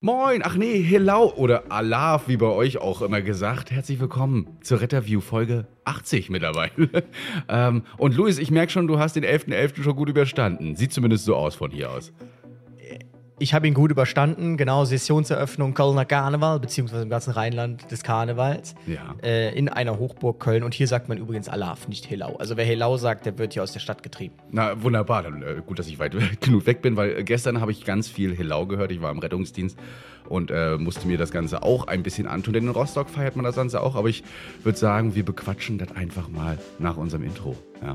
Moin, ach nee, hello oder Alaf, wie bei euch auch immer gesagt. Herzlich willkommen zur Retterview Folge 80 mittlerweile. ähm, und Luis, ich merke schon, du hast den 11.11. .11. schon gut überstanden. Sieht zumindest so aus von hier aus. Ich habe ihn gut überstanden, genau, Sessionseröffnung Kölner Karneval, beziehungsweise im ganzen Rheinland des Karnevals. Ja. Äh, in einer Hochburg Köln. Und hier sagt man übrigens Alaf, nicht Helau. Also wer Helau sagt, der wird hier aus der Stadt getrieben. Na, wunderbar. Dann, äh, gut, dass ich weit genug weg bin, weil äh, gestern habe ich ganz viel Helau gehört. Ich war im Rettungsdienst und äh, musste mir das Ganze auch ein bisschen antun. Denn in Rostock feiert man das Ganze auch. Aber ich würde sagen, wir bequatschen das einfach mal nach unserem Intro. Ja.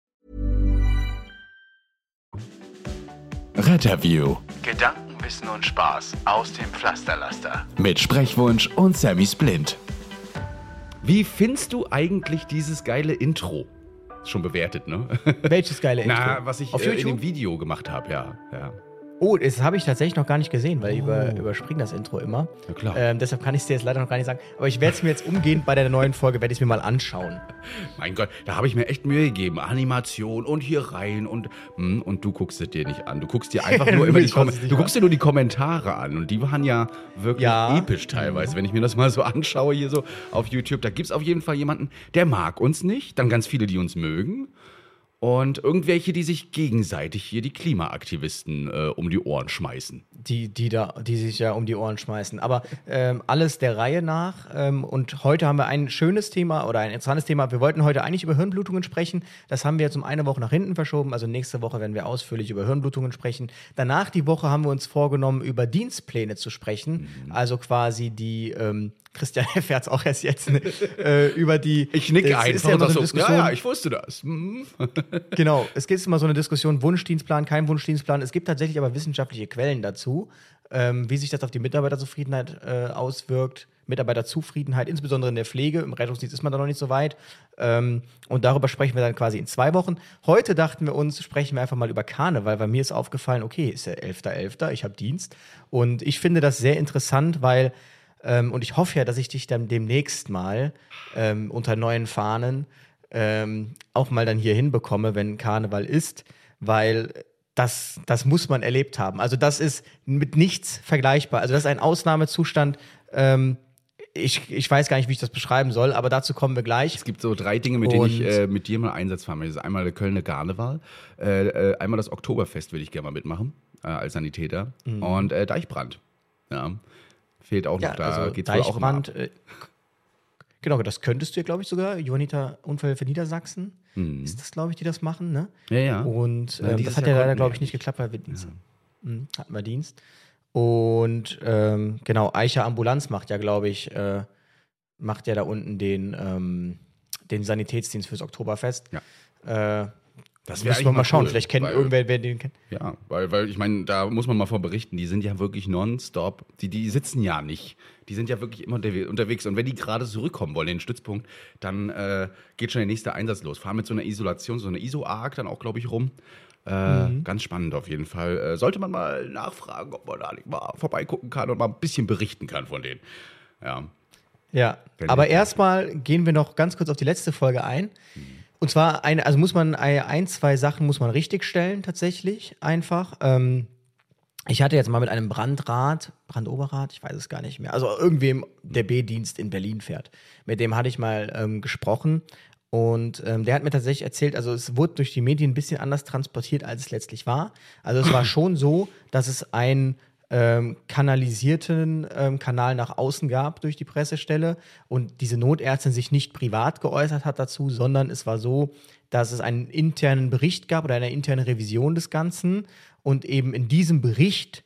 Retterview Gedanken, Wissen und Spaß aus dem Pflasterlaster. mit Sprechwunsch und Sammy Splint. Wie findest du eigentlich dieses geile Intro? Ist schon bewertet, ne? Welches geile Intro? Na, was ich Auf äh, in YouTube? dem Video gemacht habe, ja. ja. Oh, das habe ich tatsächlich noch gar nicht gesehen, weil ich über, überspringe das Intro immer. Oh. Ja, klar. Ähm, deshalb kann ich es dir jetzt leider noch gar nicht sagen. Aber ich werde es mir jetzt umgehend bei der neuen Folge, werde ich es mir mal anschauen. Mein Gott, da habe ich mir echt Mühe gegeben. Animation und hier rein und hm, und du guckst es dir nicht an. Du guckst dir einfach nur immer die Kom Du guckst dir nur die Kommentare an und die waren ja wirklich Ja. episch teilweise. Wenn ich mir das mal so anschaue hier so auf YouTube, da gibt es auf jeden Fall jemanden, der mag uns nicht, dann ganz viele, die uns mögen. Und irgendwelche, die sich gegenseitig hier die Klimaaktivisten äh, um die Ohren schmeißen. Die, die, da, die sich ja um die Ohren schmeißen. Aber ähm, alles der Reihe nach. Ähm, und heute haben wir ein schönes Thema oder ein interessantes Thema. Wir wollten heute eigentlich über Hirnblutungen sprechen. Das haben wir jetzt um eine Woche nach hinten verschoben. Also nächste Woche werden wir ausführlich über Hirnblutungen sprechen. Danach die Woche haben wir uns vorgenommen, über Dienstpläne zu sprechen. Also quasi die. Ähm, Christian erfährt es auch erst jetzt, ne? äh, über die. Ich nicke einfach ja immer so eine so, ja, Diskussion. ja, ich wusste das. Hm. Genau, es gibt immer so eine Diskussion, Wunschdienstplan, kein Wunschdienstplan. Es gibt tatsächlich aber wissenschaftliche Quellen dazu, ähm, wie sich das auf die Mitarbeiterzufriedenheit äh, auswirkt. Mitarbeiterzufriedenheit, insbesondere in der Pflege. Im Rettungsdienst ist man da noch nicht so weit. Ähm, und darüber sprechen wir dann quasi in zwei Wochen. Heute dachten wir uns, sprechen wir einfach mal über Karneval, weil mir ist aufgefallen, okay, ist ja 11.11., ich habe Dienst. Und ich finde das sehr interessant, weil, ähm, und ich hoffe ja, dass ich dich dann demnächst mal ähm, unter neuen Fahnen ähm, auch mal dann hier hinbekomme, wenn Karneval ist, weil das, das muss man erlebt haben. Also das ist mit nichts vergleichbar. Also das ist ein Ausnahmezustand. Ähm, ich, ich weiß gar nicht, wie ich das beschreiben soll, aber dazu kommen wir gleich. Es gibt so drei Dinge, mit denen ich äh, mit dir mal Einsatz fahren möchte. Das ist einmal der Kölner Karneval, äh, äh, einmal das Oktoberfest würde ich gerne mal mitmachen, äh, als Sanitäter. Und äh, Deichbrand. Ja. Fehlt auch noch, Ja, da also geht's wohl auch immer ab. Äh, genau, das könntest du ja, glaube ich, sogar. Johanniter für Niedersachsen ist das, glaube ich, die das machen, ne? Ja, ja. Und Ja, ähm, das hat ja leider, glaube ja ich, nicht geklappt, weil wir Dienst Mhm, hatten wir Dienst. Und ähm, genau, Eicher Ambulanz macht ja, glaube ich, äh, macht ja da unten den, ähm, den Sanitätsdienst fürs Oktoberfest. Ja. Äh, Das müssen wir mal schauen. cool, Vielleicht kennt weil- irgendwer, wer den kennt. Ja, weil, weil ich meine, da muss man mal vor berichten, die sind ja wirklich nonstop, die, die sitzen ja nicht. Die sind ja wirklich immer unterwe- unterwegs. Und wenn die gerade zurückkommen wollen, in den Stützpunkt, dann äh, geht schon der nächste Einsatz los. Fahren mit so einer Isolation, so einer ISO-Arc dann auch, glaube ich, rum. Äh, Mhm. Ganz spannend auf jeden Fall. Äh, sollte man mal nachfragen, ob man da nicht mal vorbeigucken kann und mal ein bisschen berichten kann von denen. Ja. Ja, Wenn aber erstmal gehen wir noch ganz kurz auf die letzte Folge ein. Und zwar eine, also muss man ein, ein, zwei Sachen muss man richtigstellen tatsächlich einfach. Ähm, ich hatte jetzt mal mit einem Brandrat, Brandoberrat, ich weiß es gar nicht mehr, also irgendwem, der B-Dienst in Berlin fährt. Mit dem hatte ich mal ähm, gesprochen und ähm, der hat mir tatsächlich erzählt, also es wurde durch die Medien ein bisschen anders transportiert, als es letztlich war. Also es war schon so, dass es ein ähm, kanalisierten ähm, Kanal nach außen gab durch die Pressestelle. Und diese Notärztin sich nicht privat geäußert hat dazu, sondern es war so, dass es einen internen Bericht gab oder eine interne Revision des Ganzen und eben in diesem Bericht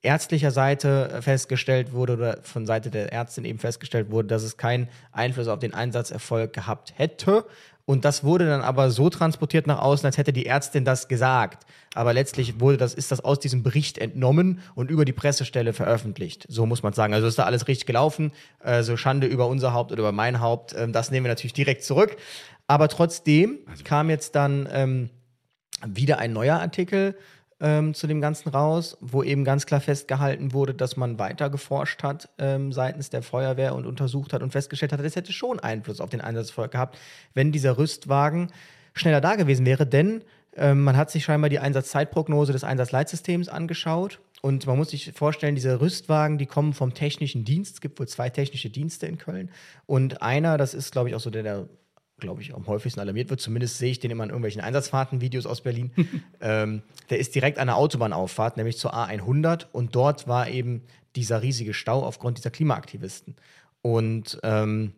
ärztlicher Seite festgestellt wurde oder von Seite der Ärztin eben festgestellt wurde, dass es keinen Einfluss auf den Einsatzerfolg gehabt hätte Und das wurde dann aber so transportiert nach außen, als hätte die Ärztin das gesagt. Aber letztlich wurde das, ist das aus diesem Bericht entnommen und über die Pressestelle veröffentlicht. So muss man sagen. Also ist da alles richtig gelaufen. Also Schande über unser Haupt oder über mein Haupt. Ähm, das nehmen wir natürlich direkt zurück. Aber trotzdem Also kam jetzt dann ähm, wieder ein neuer Artikel ähm, zu dem Ganzen raus, wo eben ganz klar festgehalten wurde, dass man weiter geforscht hat ähm, seitens der Feuerwehr und untersucht hat und festgestellt hat, es hätte schon Einfluss auf den Einsatzfeuer gehabt, wenn dieser Rüstwagen schneller da gewesen wäre. Denn ähm, man hat sich scheinbar die Einsatzzeitprognose des Einsatzleitsystems angeschaut. Und man muss sich vorstellen, diese Rüstwagen, die kommen vom technischen Dienst. Es gibt wohl zwei technische Dienste in Köln. Und einer, das ist, glaube ich, auch so der, der glaube ich, am häufigsten alarmiert wird. Zumindest sehe ich den immer in irgendwelchen Einsatzfahrten-Videos aus Berlin. ähm, der ist direkt an der Autobahnauffahrt, nämlich zur A100. Und dort war eben dieser riesige Stau aufgrund dieser Klimaaktivisten. Und ähm,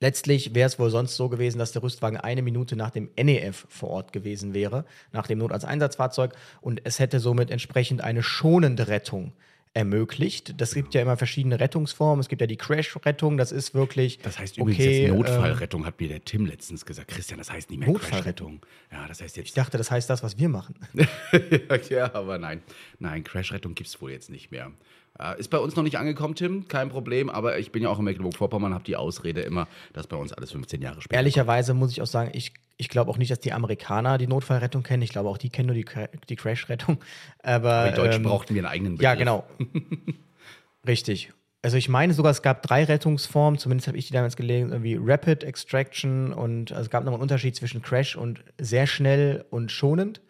letztlich wäre es wohl sonst so gewesen, dass der Rüstwagen eine Minute nach dem NEF vor Ort gewesen wäre, nach dem Notarzt-Einsatzfahrzeug. Und es hätte somit entsprechend eine schonende Rettung ermöglicht. Das gibt ja immer verschiedene Rettungsformen. Es gibt ja die Crash-Rettung, das ist wirklich. Das heißt übrigens okay, jetzt ähm, Notfallrettung, hat mir der Tim letztens gesagt. Christian, das heißt nicht mehr Notfallrettung? Crashrettung. Ja, das heißt Ich jetzt. dachte, das heißt das, was wir machen. ja, aber nein. Nein, Crashrettung gibt es wohl jetzt nicht mehr. Äh, ist bei uns noch nicht angekommen, Tim, kein Problem, aber ich bin ja auch in Mecklenburg-Vorpommern, habe die Ausrede immer, dass bei uns alles 15 Jahre später. Ehrlicherweise muss ich auch sagen, ich, ich glaube auch nicht, dass die Amerikaner die Notfallrettung kennen. Ich glaube auch, die kennen nur die, die Crash-Rettung. Aber, Aber in Deutsch ähm, brauchten wir einen eigenen Begriff. Ja, genau. Richtig. Also ich meine sogar, es gab drei Rettungsformen, zumindest habe ich die damals gelesen, irgendwie Rapid Extraction und also es gab nochmal einen Unterschied zwischen Crash und sehr schnell und schonend.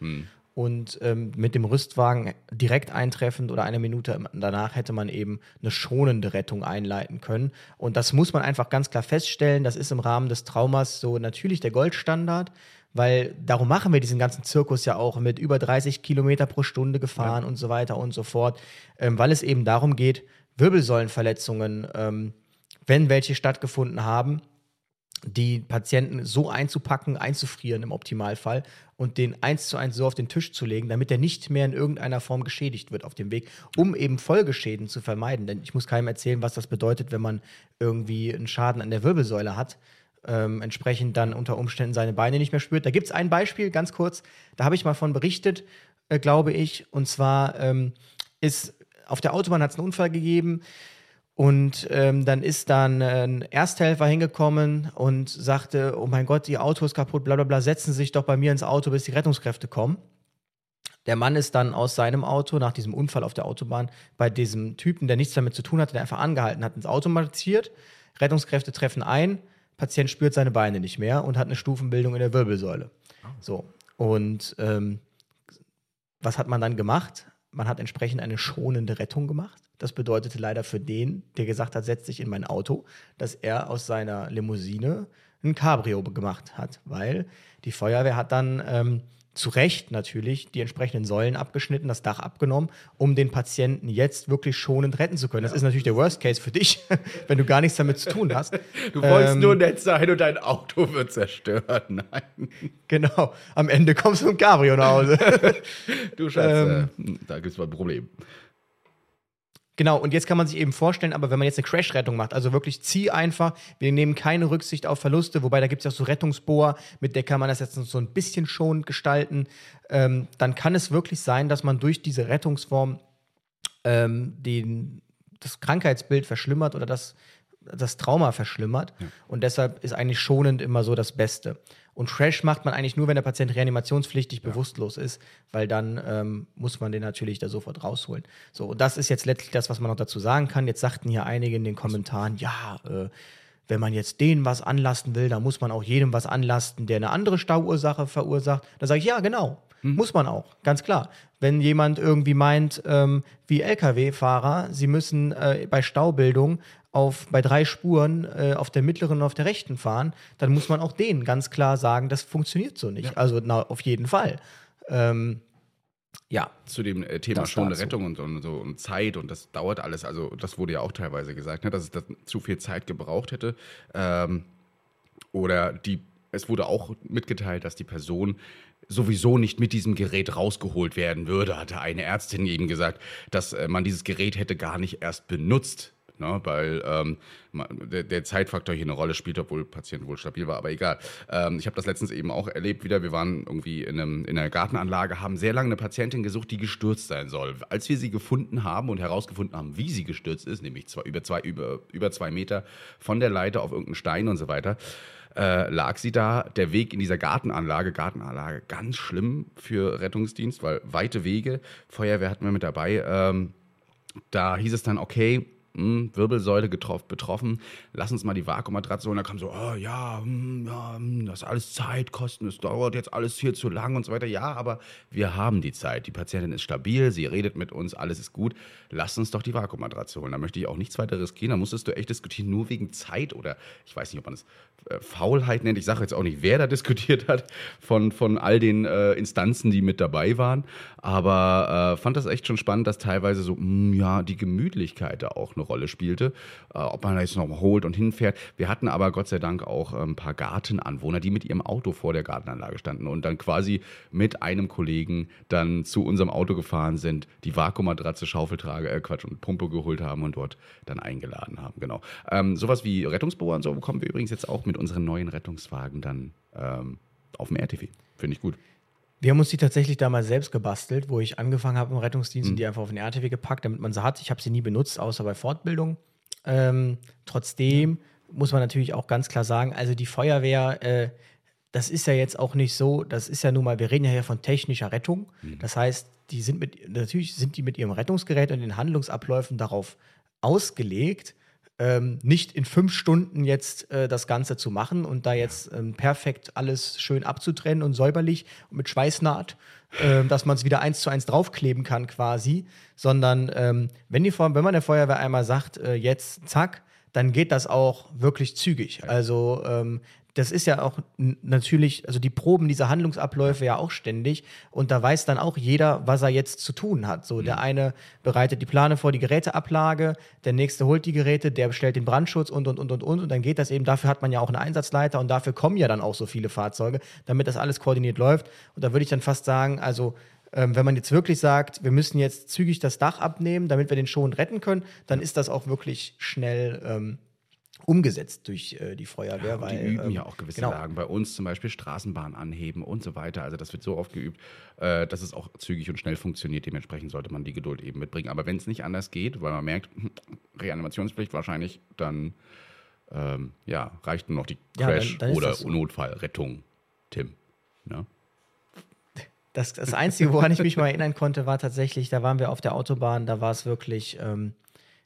Und ähm, mit dem Rüstwagen direkt eintreffend oder eine Minute danach hätte man eben eine schonende Rettung einleiten können. Und das muss man einfach ganz klar feststellen. Das ist im Rahmen des Traumas so natürlich der Goldstandard, weil darum machen wir diesen ganzen Zirkus ja auch mit über 30 Kilometer pro Stunde gefahren und so weiter und so fort, ähm, weil es eben darum geht, Wirbelsäulenverletzungen, ähm, wenn welche stattgefunden haben, die Patienten so einzupacken, einzufrieren im Optimalfall und den eins zu eins so auf den Tisch zu legen, damit er nicht mehr in irgendeiner Form geschädigt wird auf dem Weg, um eben Folgeschäden zu vermeiden. Denn ich muss keinem erzählen, was das bedeutet, wenn man irgendwie einen Schaden an der Wirbelsäule hat, ähm, entsprechend dann unter Umständen seine Beine nicht mehr spürt. Da gibt es ein Beispiel, ganz kurz, da habe ich mal von berichtet, äh, glaube ich, und zwar ähm, ist auf der Autobahn hat es einen Unfall gegeben. Und ähm, dann ist dann ein Ersthelfer hingekommen und sagte, oh mein Gott, Ihr Auto ist kaputt, bla bla bla, setzen Sie sich doch bei mir ins Auto, bis die Rettungskräfte kommen. Der Mann ist dann aus seinem Auto nach diesem Unfall auf der Autobahn bei diesem Typen, der nichts damit zu tun hatte, der einfach angehalten hat, ins Auto marschiert. Rettungskräfte treffen ein, Patient spürt seine Beine nicht mehr und hat eine Stufenbildung in der Wirbelsäule. So. Und ähm, was hat man dann gemacht? Man hat entsprechend eine schonende Rettung gemacht. Das bedeutete leider für den, der gesagt hat, setz dich in mein Auto, dass er aus seiner Limousine ein Cabrio gemacht hat, weil die Feuerwehr hat dann ähm, zu Recht natürlich die entsprechenden Säulen abgeschnitten, das Dach abgenommen, um den Patienten jetzt wirklich schonend retten zu können. Das ist natürlich der Worst Case für dich, wenn du gar nichts damit zu tun hast. Du wolltest Ähm, nur nett sein und dein Auto wird zerstört. Nein. Genau. Am Ende kommst du mit Cabrio nach Hause. Du Schatz, Ähm, äh, da gibt es mal ein Problem. Genau, und jetzt kann man sich eben vorstellen, aber wenn man jetzt eine Crash-Rettung macht, also wirklich zieh einfach, wir nehmen keine Rücksicht auf Verluste, wobei da gibt es ja auch so Rettungsbohr, mit der kann man das jetzt so ein bisschen schonend gestalten, ähm, dann kann es wirklich sein, dass man durch diese Rettungsform ähm, den, das Krankheitsbild verschlimmert oder das, das Trauma verschlimmert. Und deshalb ist eigentlich schonend immer so das Beste. Und Crash macht man eigentlich nur, wenn der Patient reanimationspflichtig bewusstlos ist, weil dann ähm, muss man den natürlich da sofort rausholen. So, und das ist jetzt letztlich das, was man noch dazu sagen kann. Jetzt sagten hier einige in den Kommentaren, ja, äh, wenn man jetzt denen was anlasten will, dann muss man auch jedem was anlasten, der eine andere Stauursache verursacht. Da sage ich, ja, genau. Muss man auch, ganz klar. Wenn jemand irgendwie meint, ähm, wie Lkw-Fahrer, sie müssen äh, bei Staubildung auf, bei drei Spuren äh, auf der mittleren und auf der rechten fahren, dann muss man auch denen ganz klar sagen, das funktioniert so nicht. Also na, auf jeden Fall. Ähm, ja, zu dem äh, Thema schonende. Rettung und, und so und Zeit und das dauert alles. Also das wurde ja auch teilweise gesagt, ne, dass es das zu viel Zeit gebraucht hätte. Ähm, oder die, es wurde auch mitgeteilt, dass die Person sowieso nicht mit diesem Gerät rausgeholt werden würde, hatte eine Ärztin eben gesagt, dass äh, man dieses Gerät hätte gar nicht erst benutzt, ne? weil ähm, der, der Zeitfaktor hier eine Rolle spielt, obwohl Patient wohl stabil war, aber egal. Ähm, ich habe das letztens eben auch erlebt wieder. Wir waren irgendwie in, einem, in einer Gartenanlage, haben sehr lange eine Patientin gesucht, die gestürzt sein soll. Als wir sie gefunden haben und herausgefunden haben, wie sie gestürzt ist, nämlich zwei, über, zwei, über, über zwei Meter von der Leiter auf irgendeinen Stein und so weiter, äh, lag sie da. Der Weg in dieser Gartenanlage, Gartenanlage, ganz schlimm für Rettungsdienst, weil weite Wege, Feuerwehr hatten wir mit dabei. Ähm, da hieß es dann, okay, mh, Wirbelsäule getroffen, betroffen, lass uns mal die Vakuummatratze holen. Da kam so, oh, ja, hm, ja, hm, das ist alles Zeitkosten, es dauert jetzt alles viel zu lang und so weiter. Ja, aber wir haben die Zeit. Die Patientin ist stabil, sie redet mit uns, alles ist gut. Lass uns doch die Vakuummatratze holen. Da möchte ich auch nichts weiter riskieren. Da musstest du echt diskutieren, nur wegen Zeit oder ich weiß nicht, ob man es Faulheit nennt. Ich sage jetzt auch nicht, wer da diskutiert hat von, von all den äh, Instanzen, die mit dabei waren. Aber äh, fand das echt schon spannend, dass teilweise so, mh, ja, die Gemütlichkeit da auch eine Rolle spielte. Äh, ob man da jetzt noch holt und hinfährt. Wir hatten aber Gott sei Dank auch äh, ein paar Gartenanwohner, die mit ihrem Auto vor der Gartenanlage standen und dann quasi mit einem Kollegen dann zu unserem Auto gefahren sind, die Vakuummatratze, Schaufeltrage, äh, Quatsch, und Pumpe geholt haben und dort dann eingeladen haben. Genau. Ähm, sowas wie Rettungsbohrer und so bekommen wir übrigens jetzt auch mit unseren neuen Rettungswagen dann ähm, auf dem RTV. Finde ich gut. Wir haben uns die tatsächlich damals selbst gebastelt, wo ich angefangen habe im Rettungsdienst Mhm. und die einfach auf den RTW gepackt, damit man sie hat. Ich habe sie nie benutzt, außer bei Fortbildung. Ähm, trotzdem muss man natürlich auch ganz klar sagen, also die Feuerwehr, äh, das ist ja jetzt auch nicht so, das ist ja nun mal, wir reden ja hier von technischer Rettung. Mhm. Das heißt, die sind mit, natürlich sind die mit ihrem Rettungsgerät und den Handlungsabläufen darauf ausgelegt, ähm, nicht in fünf Stunden jetzt äh, das Ganze zu machen und da jetzt ähm, perfekt alles schön abzutrennen und säuberlich und mit Schweißnaht, ähm, dass man es wieder eins zu eins draufkleben kann quasi, sondern ähm, wenn, die, wenn man der Feuerwehr einmal sagt, äh, jetzt zack, dann geht das auch wirklich zügig. Also ähm, das ist ja auch natürlich, also die proben diese Handlungsabläufe ja auch ständig und da weiß dann auch jeder, was er jetzt zu tun hat. So, der eine bereitet die Plane vor, die Geräteablage, der nächste holt die Geräte, der bestellt den Brandschutz und und und und und und dann geht das eben, dafür hat man ja auch einen Einsatzleiter und dafür kommen ja dann auch so viele Fahrzeuge, damit das alles koordiniert läuft. Und da würde ich dann fast sagen, also ähm, wenn man jetzt wirklich sagt, wir müssen jetzt zügig das Dach abnehmen, damit wir den schon retten können, dann ist das auch wirklich schnell ähm, umgesetzt durch äh, die Feuerwehr. Und weil, die üben ähm, ja auch gewisse genau. Lagen. Bei uns zum Beispiel Straßenbahn anheben und so weiter. Also das wird so oft geübt, äh, dass es auch zügig und schnell funktioniert. Dementsprechend sollte man die Geduld eben mitbringen. Aber wenn es nicht anders geht, weil man merkt, Reanimationspflicht wahrscheinlich, dann ähm, ja, reicht nur noch die Ja, dann- Crash- dann oder so. Notfallrettung, Tim. Ne? Das, das Einzige, woran ich mich mal erinnern konnte, war tatsächlich, da waren wir auf der Autobahn, da war es wirklich ähm,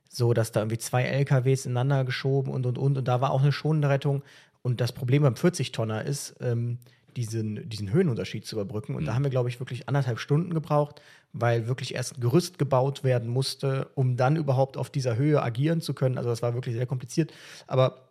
so, dass da irgendwie zwei LKWs ineinander geschoben und und und und da war auch eine schonende Rettung. Und das Problem beim 40-Tonner ist, ähm, diesen, diesen Höhenunterschied zu überbrücken. Und da haben wir, glaube ich, wirklich anderthalb Stunden gebraucht, weil wirklich erst ein Gerüst gebaut werden musste, um dann überhaupt auf dieser Höhe agieren zu können. Also das war wirklich sehr kompliziert. Aber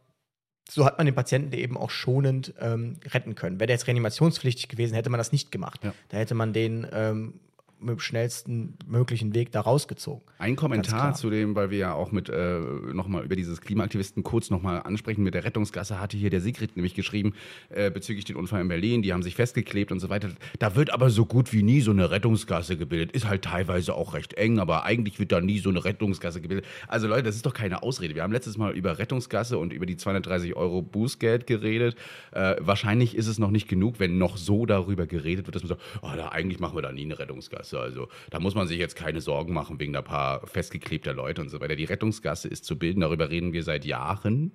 so hat man den Patienten eben auch schonend ähm, retten können. Wäre der jetzt reanimationspflichtig gewesen, hätte man das nicht gemacht. Ja. Da hätte man den ähm, mit dem schnellsten möglichen Weg da rausgezogen. Ein Kommentar zu dem, weil wir ja auch mit äh, nochmal über dieses Klimaaktivisten kurz nochmal ansprechen mit der Rettungsgasse, hatte hier der Sigrid nämlich geschrieben, äh, bezüglich den Unfall in Berlin, die haben sich festgeklebt und so weiter. Da wird aber so gut wie nie so eine Rettungsgasse gebildet. Ist halt teilweise auch recht eng, aber eigentlich wird da nie so eine Rettungsgasse gebildet. Also Leute, das ist doch keine Ausrede. Wir haben letztes Mal über Rettungsgasse und über die 230 Euro Bußgeld geredet. Äh, wahrscheinlich ist es noch nicht genug, wenn noch so darüber geredet wird, dass man sagt, oh, da, eigentlich machen wir da nie eine Rettungsgasse. Also da muss man sich jetzt keine Sorgen machen wegen ein paar festgeklebter Leute und so weiter. Die Rettungsgasse ist zu bilden, darüber reden wir seit Jahren.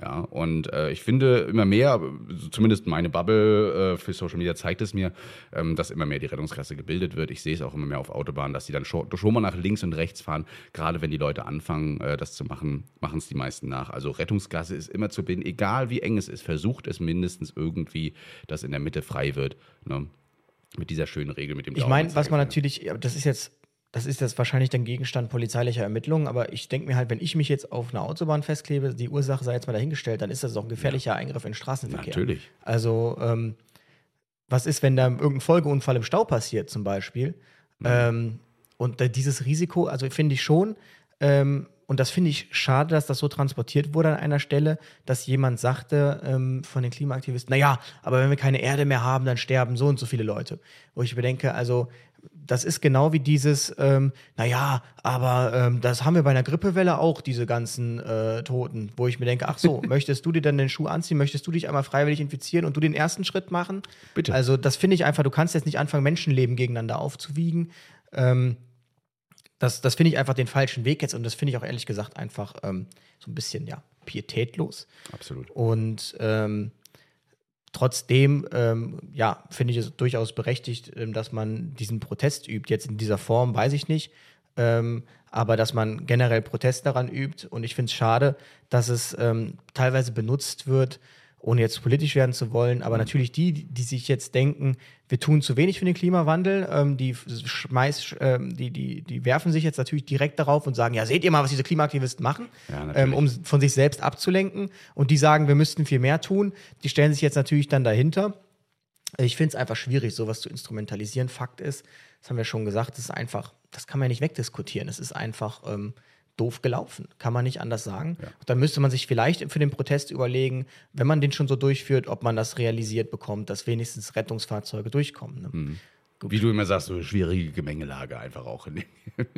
Ja, und äh, ich finde immer mehr, zumindest meine Bubble äh, für Social Media zeigt es mir, ähm, dass immer mehr die Rettungsgasse gebildet wird. Ich sehe es auch immer mehr auf Autobahnen, dass die dann schon, schon mal nach links und rechts fahren. Gerade wenn die Leute anfangen, äh, das zu machen, machen es die meisten nach. Also Rettungsgasse ist immer zu bilden, egal wie eng es ist. Versucht es mindestens irgendwie, dass in der Mitte frei wird. Ne? Mit dieser schönen Regel mit dem Ich meine, was man natürlich, ja, das ist jetzt, das ist jetzt wahrscheinlich dann Gegenstand polizeilicher Ermittlungen, aber ich denke mir halt, wenn ich mich jetzt auf einer Autobahn festklebe, die Ursache sei jetzt mal dahingestellt, dann ist das doch ein gefährlicher Eingriff in den Straßenverkehr. Natürlich. Also, ähm, was ist, wenn da irgendein Folgeunfall im Stau passiert, zum Beispiel? Ähm, und dieses Risiko, also finde ich schon, ähm, und das finde ich schade, dass das so transportiert wurde an einer Stelle, dass jemand sagte ähm, von den Klimaaktivisten, naja, aber wenn wir keine Erde mehr haben, dann sterben so und so viele Leute. Wo ich bedenke, also das ist genau wie dieses, ähm, naja, aber ähm, das haben wir bei einer Grippewelle auch, diese ganzen äh, Toten, wo ich mir denke, ach so, möchtest du dir dann den Schuh anziehen, möchtest du dich einmal freiwillig infizieren und du den ersten Schritt machen? Bitte. Also das finde ich einfach, du kannst jetzt nicht anfangen, Menschenleben gegeneinander aufzuwiegen. Ähm, das das finde ich einfach den falschen Weg jetzt und das finde ich auch ehrlich gesagt einfach ähm, so ein bisschen, ja, pietätlos. Absolut. Und ähm, trotzdem, ähm, ja, finde ich es durchaus berechtigt, ähm, dass man diesen Protest übt. Jetzt in dieser Form weiß ich nicht, ähm, aber dass man generell Protest daran übt. Und ich finde es schade, dass es ähm, teilweise benutzt wird, ohne jetzt politisch werden zu wollen, aber natürlich die, die sich jetzt denken, wir tun zu wenig für den Klimawandel, ähm, die schmeiß, ähm, die, die, die werfen sich jetzt natürlich direkt darauf und sagen, ja, seht ihr mal, was diese Klimaaktivisten machen, Ja, ähm, um von sich selbst abzulenken. Und die sagen, wir müssten viel mehr tun. Die stellen sich jetzt natürlich dann dahinter. Ich finde es einfach schwierig, sowas zu instrumentalisieren. Fakt ist, das haben wir schon gesagt, das ist einfach, das kann man ja nicht wegdiskutieren. Es ist einfach ähm, doof gelaufen. Kann man nicht anders sagen. Und dann müsste man sich vielleicht für den Protest überlegen, wenn man den schon so durchführt, ob man das realisiert bekommt, dass wenigstens Rettungsfahrzeuge durchkommen. Ne? Mhm. Wie du immer sagst, so eine schwierige Gemengelage einfach auch. In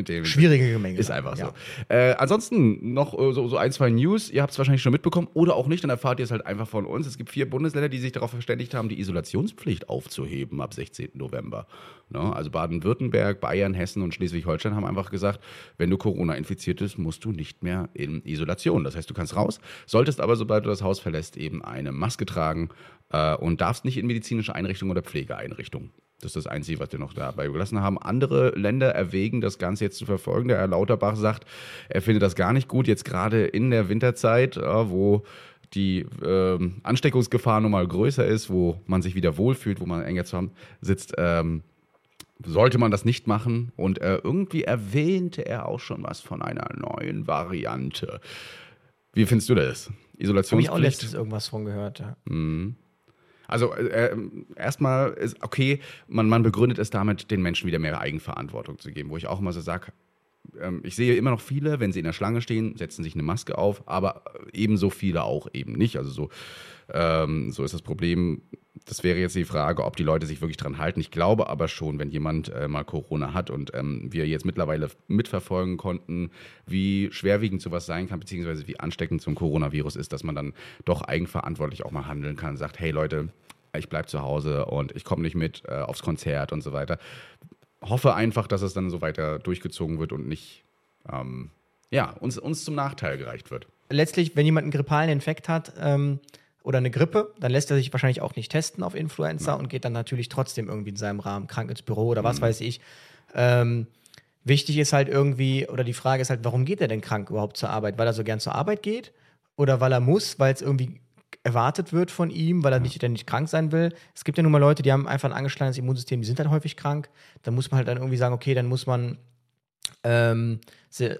dem, Schwierige Gemengelage, Ist einfach ja. so. Äh, ansonsten noch äh, so, so ein, zwei News. Ihr habt es wahrscheinlich schon mitbekommen oder auch nicht, dann erfahrt ihr es halt einfach von uns. Es gibt vier Bundesländer, die sich darauf verständigt haben, die Isolationspflicht aufzuheben ab 16. November. Ne? Also Baden-Württemberg, Bayern, Hessen und Schleswig-Holstein haben einfach gesagt, wenn du Corona infiziert bist, musst du nicht mehr in Isolation. Das heißt, du kannst raus, solltest aber, sobald du das Haus verlässt, eben eine Maske tragen äh, und darfst nicht in medizinische Einrichtungen oder Pflegeeinrichtungen. Das ist das Einzige, was wir noch dabei gelassen haben. Andere Länder erwägen, das Ganze jetzt zu verfolgen. Der Herr Lauterbach sagt, er findet das gar nicht gut, jetzt gerade in der Winterzeit, äh, wo die ähm, Ansteckungsgefahr nun mal größer ist, wo man sich wieder wohlfühlt, wo man enger zusammen sitzt, ähm, sollte man das nicht machen. Und äh, irgendwie erwähnte er auch schon was von einer neuen Variante. Wie findest du das? Habe ich auch Isolationspflicht? letztens irgendwas von gehört. Ja. Also äh, erstmal ist okay, man, man begründet es damit, den Menschen wieder mehr Eigenverantwortung zu geben, wo ich auch immer so sage, ähm, ich sehe immer noch viele, wenn sie in der Schlange stehen, setzen sich eine Maske auf, aber ebenso viele auch eben nicht. Also so, ähm, so ist das Problem. Das wäre jetzt die Frage, ob die Leute sich wirklich dran halten. Ich glaube aber schon, wenn jemand äh, mal Corona hat und ähm, wir jetzt mittlerweile mitverfolgen konnten, wie schwerwiegend sowas sein kann, beziehungsweise wie ansteckend so ein Coronavirus ist, dass man dann doch eigenverantwortlich auch mal handeln kann und sagt, hey Leute, ich bleibe zu Hause und ich komme nicht mit äh, aufs Konzert und so weiter. Hoffe einfach, dass es dann so weiter durchgezogen wird und nicht ähm, ja, uns, uns zum Nachteil gereicht wird. letztlich, wenn jemand einen grippalen Infekt hat ähm, oder eine Grippe, dann lässt er sich wahrscheinlich auch nicht testen auf Influenza und geht dann natürlich trotzdem irgendwie in seinem Rahmen krank ins Büro oder was weiß ich. Ähm, wichtig ist halt irgendwie, oder die Frage ist halt, warum geht er denn krank überhaupt zur Arbeit? Weil er so gern zur Arbeit geht oder weil er muss, weil es irgendwie erwartet wird von ihm, weil er nicht, nicht krank sein will. Es gibt ja nun mal Leute, die haben einfach ein angeschlagenes Immunsystem, die sind dann häufig krank. Da muss man halt dann irgendwie sagen, okay, dann muss man ähm,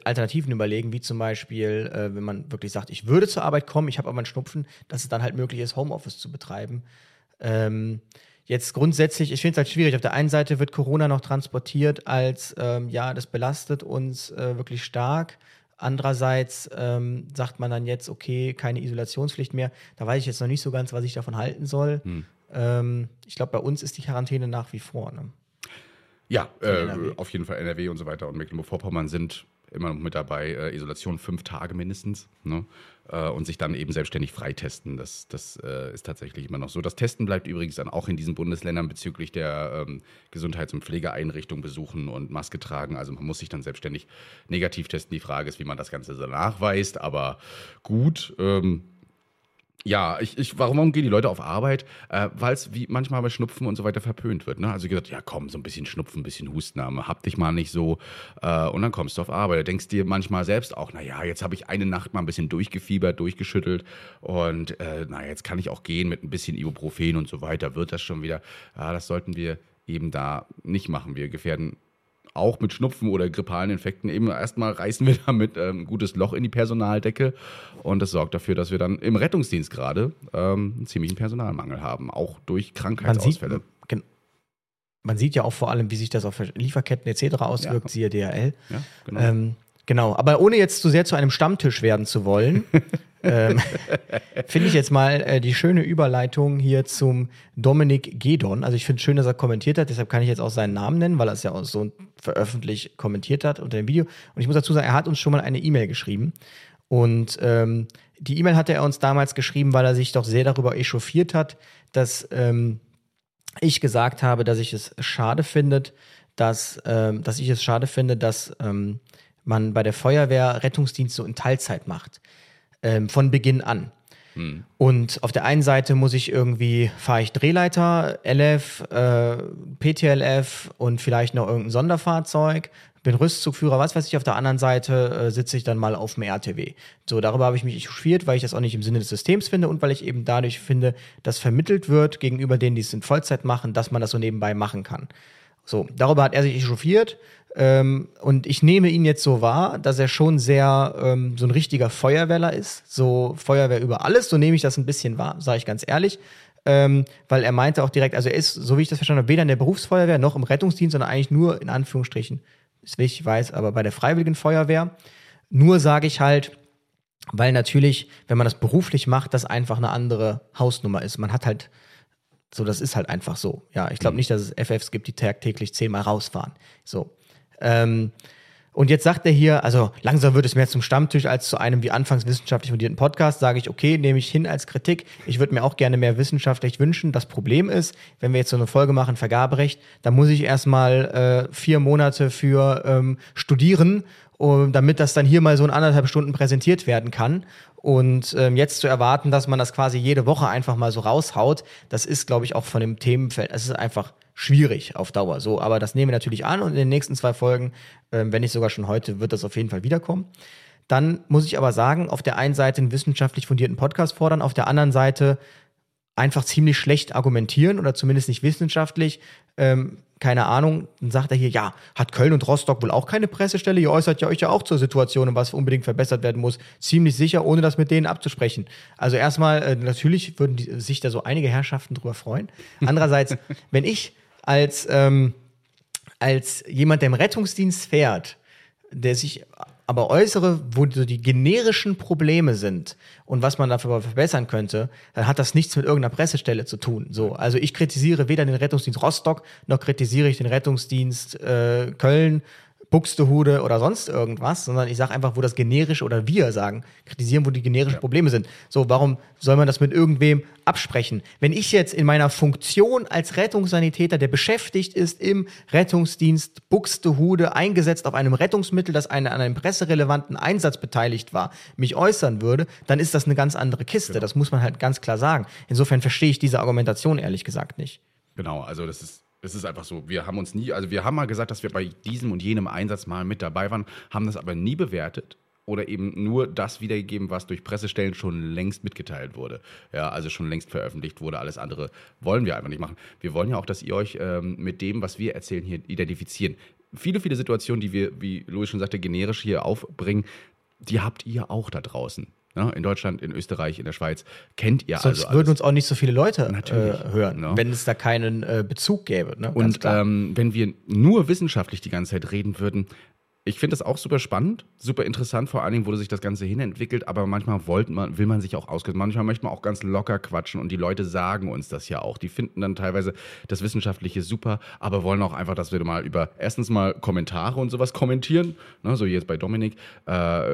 Alternativen überlegen, wie zum Beispiel, äh, wenn man wirklich sagt, ich würde zur Arbeit kommen, ich habe aber einen Schnupfen, dass es dann halt möglich ist, Homeoffice zu betreiben. Ähm, jetzt grundsätzlich, ich finde es halt schwierig. Auf der einen Seite wird Corona noch transportiert als, ähm, ja, das belastet uns äh, wirklich stark. Andererseits ähm, sagt man dann jetzt, okay, keine Isolationspflicht mehr. Da weiß ich jetzt noch nicht so ganz, was ich davon halten soll. Ähm, ich glaube, bei uns ist die Quarantäne nach wie vor. Ne? Ja, äh, auf jeden Fall NRW und so weiter und Mecklenburg-Vorpommern sind immer noch mit dabei, äh, Isolation fünf Tage mindestens. Ne? Äh, und sich dann eben selbstständig freitesten. Das, das äh, ist tatsächlich immer noch so. Das Testen bleibt übrigens dann auch in diesen Bundesländern bezüglich der ähm, Gesundheits- und Pflegeeinrichtung besuchen und Maske tragen. Also man muss sich dann selbstständig negativ testen. Die Frage ist, wie man das Ganze so nachweist. Aber gut, ähm, ja, ich, ich, warum gehen die Leute auf Arbeit? Äh, Weil es wie manchmal bei Schnupfen und so weiter verpönt wird. Ne? Also gesagt, ja komm, so ein bisschen Schnupfen, ein bisschen Hustname, hab dich mal nicht so. Äh, und dann kommst du auf Arbeit. Da denkst dir manchmal selbst auch, naja, jetzt habe ich eine Nacht mal ein bisschen durchgefiebert, durchgeschüttelt und äh, na, jetzt kann ich auch gehen mit ein bisschen Ibuprofen und so weiter. Wird das schon wieder? Ja, das sollten wir eben da nicht machen. Wir gefährden auch mit Schnupfen oder grippalen Infekten eben erstmal reißen wir damit ähm, ein gutes Loch in die Personaldecke und das sorgt dafür, dass wir dann im Rettungsdienst gerade ähm, einen ziemlichen Personalmangel haben, auch durch Man sieht, Krankheitsausfälle. man sieht ja auch vor allem, wie sich das auf Lieferketten etc. auswirkt, Ja. siehe DHL. Ja, genau. Ähm, genau, aber ohne jetzt zu sehr zu einem Stammtisch werden zu wollen, ähm, finde ich jetzt mal äh, die schöne Überleitung hier zum Dominik Gedon. Also ich finde es schön, dass er kommentiert hat, deshalb kann ich jetzt auch seinen Namen nennen, weil er es ja auch so veröffentlicht kommentiert hat unter dem Video. Und ich muss dazu sagen, er hat uns schon mal eine E-Mail geschrieben. Und ähm, die E-Mail hatte er uns damals geschrieben, weil er sich doch sehr darüber echauffiert hat, dass ähm, ich gesagt habe, dass ich es schade finde, dass, ähm, dass ich es schade finde, dass ähm, man bei der Feuerwehr Rettungsdienst so in Teilzeit macht. Ähm, von Beginn an. Hm. Und auf der einen Seite muss ich irgendwie, fahre ich Drehleiter, LF, äh, PTLF und vielleicht noch irgendein Sonderfahrzeug, bin Rüstzugführer, was weiß ich, auf der anderen Seite äh, sitze ich dann mal auf dem RTW. So, darüber habe ich mich echauffiert, weil ich das auch nicht im Sinne des Systems finde und weil ich eben dadurch finde, dass vermittelt wird gegenüber denen, die es in Vollzeit machen, dass man das so nebenbei machen kann. So, darüber hat er sich echauffiert. Ähm, und ich nehme ihn jetzt so wahr, dass er schon sehr ähm, so ein richtiger Feuerwehrler ist. So Feuerwehr über alles, so nehme ich das ein bisschen wahr, sage ich ganz ehrlich. Ähm, weil er meinte auch direkt, also er ist, so wie ich das verstanden habe, weder in der Berufsfeuerwehr noch im Rettungsdienst, sondern eigentlich nur in Anführungsstrichen, ist wichtig, weiß, aber bei der Freiwilligen Feuerwehr. Nur sage ich halt, weil natürlich, wenn man das beruflich macht, das einfach eine andere Hausnummer ist. Man hat halt so, das ist halt einfach so. Ja, ich glaube mhm. nicht, dass es FFs gibt, die tagtäglich zehnmal rausfahren. So. Ähm, und jetzt sagt er hier, also langsam wird es mehr zum Stammtisch als zu einem wie anfangs wissenschaftlich fundierten Podcast. Sage ich, okay, nehme ich hin als Kritik. Ich würde mir auch gerne mehr wissenschaftlich wünschen. Das Problem ist, wenn wir jetzt so eine Folge machen, Vergaberecht, dann muss ich erstmal äh, vier Monate für ähm, studieren, um, damit das dann hier mal so in anderthalb Stunden präsentiert werden kann. Und ähm, jetzt zu erwarten, dass man das quasi jede Woche einfach mal so raushaut, das ist, glaube ich, auch von dem Themenfeld, es ist einfach schwierig auf Dauer. So, aber das nehmen wir natürlich an und in den nächsten zwei Folgen, ähm, wenn nicht sogar schon heute, wird das auf jeden Fall wiederkommen. Dann muss ich aber sagen, auf der einen Seite einen wissenschaftlich fundierten Podcast fordern, auf der anderen Seite einfach ziemlich schlecht argumentieren oder zumindest nicht wissenschaftlich. Ähm, keine Ahnung, dann sagt er hier, ja, hat Köln und Rostock wohl auch keine Pressestelle? Ihr äußert ja euch ja auch zur Situation, was unbedingt verbessert werden muss. Ziemlich sicher, ohne das mit denen abzusprechen. Also erstmal, äh, natürlich würden die, sich da so einige Herrschaften drüber freuen. Andererseits, wenn ich als, ähm, als jemand, der im Rettungsdienst fährt, der sich aber äußere, wo die generischen Probleme sind und was man dafür verbessern könnte, dann hat das nichts mit irgendeiner Pressestelle zu tun. So, also ich kritisiere weder den Rettungsdienst Rostock noch kritisiere ich den Rettungsdienst äh, Köln Buxtehude oder sonst irgendwas, sondern ich sage einfach, wo das generische oder wir sagen, kritisieren, wo die generischen ja. Probleme sind. So, warum soll man das mit irgendwem absprechen? Wenn ich jetzt in meiner Funktion als Rettungssanitäter, der beschäftigt ist im Rettungsdienst Buxtehude, eingesetzt auf einem Rettungsmittel, das eine, an einem presserelevanten Einsatz beteiligt war, mich äußern würde, dann ist das eine ganz andere Kiste. Genau. Das muss man halt ganz klar sagen. Insofern verstehe ich diese Argumentation ehrlich gesagt nicht. Genau, also das ist es ist einfach so, wir haben uns nie, also wir haben mal gesagt, dass wir bei diesem und jenem Einsatz mal mit dabei waren, haben das aber nie bewertet oder eben nur das wiedergegeben, was durch Pressestellen schon längst mitgeteilt wurde. Ja, also schon längst veröffentlicht wurde. Alles andere wollen wir einfach nicht machen. Wir wollen ja auch, dass ihr euch ähm, mit dem, was wir erzählen, hier identifizieren. Viele, viele Situationen, die wir, wie Louis schon sagte, generisch hier aufbringen, die habt ihr auch da draußen. Ne? In Deutschland, in Österreich, in der Schweiz kennt ihr Sonst also würden uns auch nicht so viele Leute äh, hören, ne? wenn es da keinen äh, Bezug gäbe. Ne? Und ähm, wenn wir nur wissenschaftlich die ganze Zeit reden würden, ich finde das auch super spannend, super interessant, vor allen Dingen, wo sich das Ganze hinentwickelt, aber manchmal man, will man sich auch auskennen. Manchmal möchte man auch ganz locker quatschen und die Leute sagen uns das ja auch. Die finden dann teilweise das Wissenschaftliche super, aber wollen auch einfach, dass wir mal über erstens mal Kommentare und sowas kommentieren, ne, so jetzt bei Dominik, äh,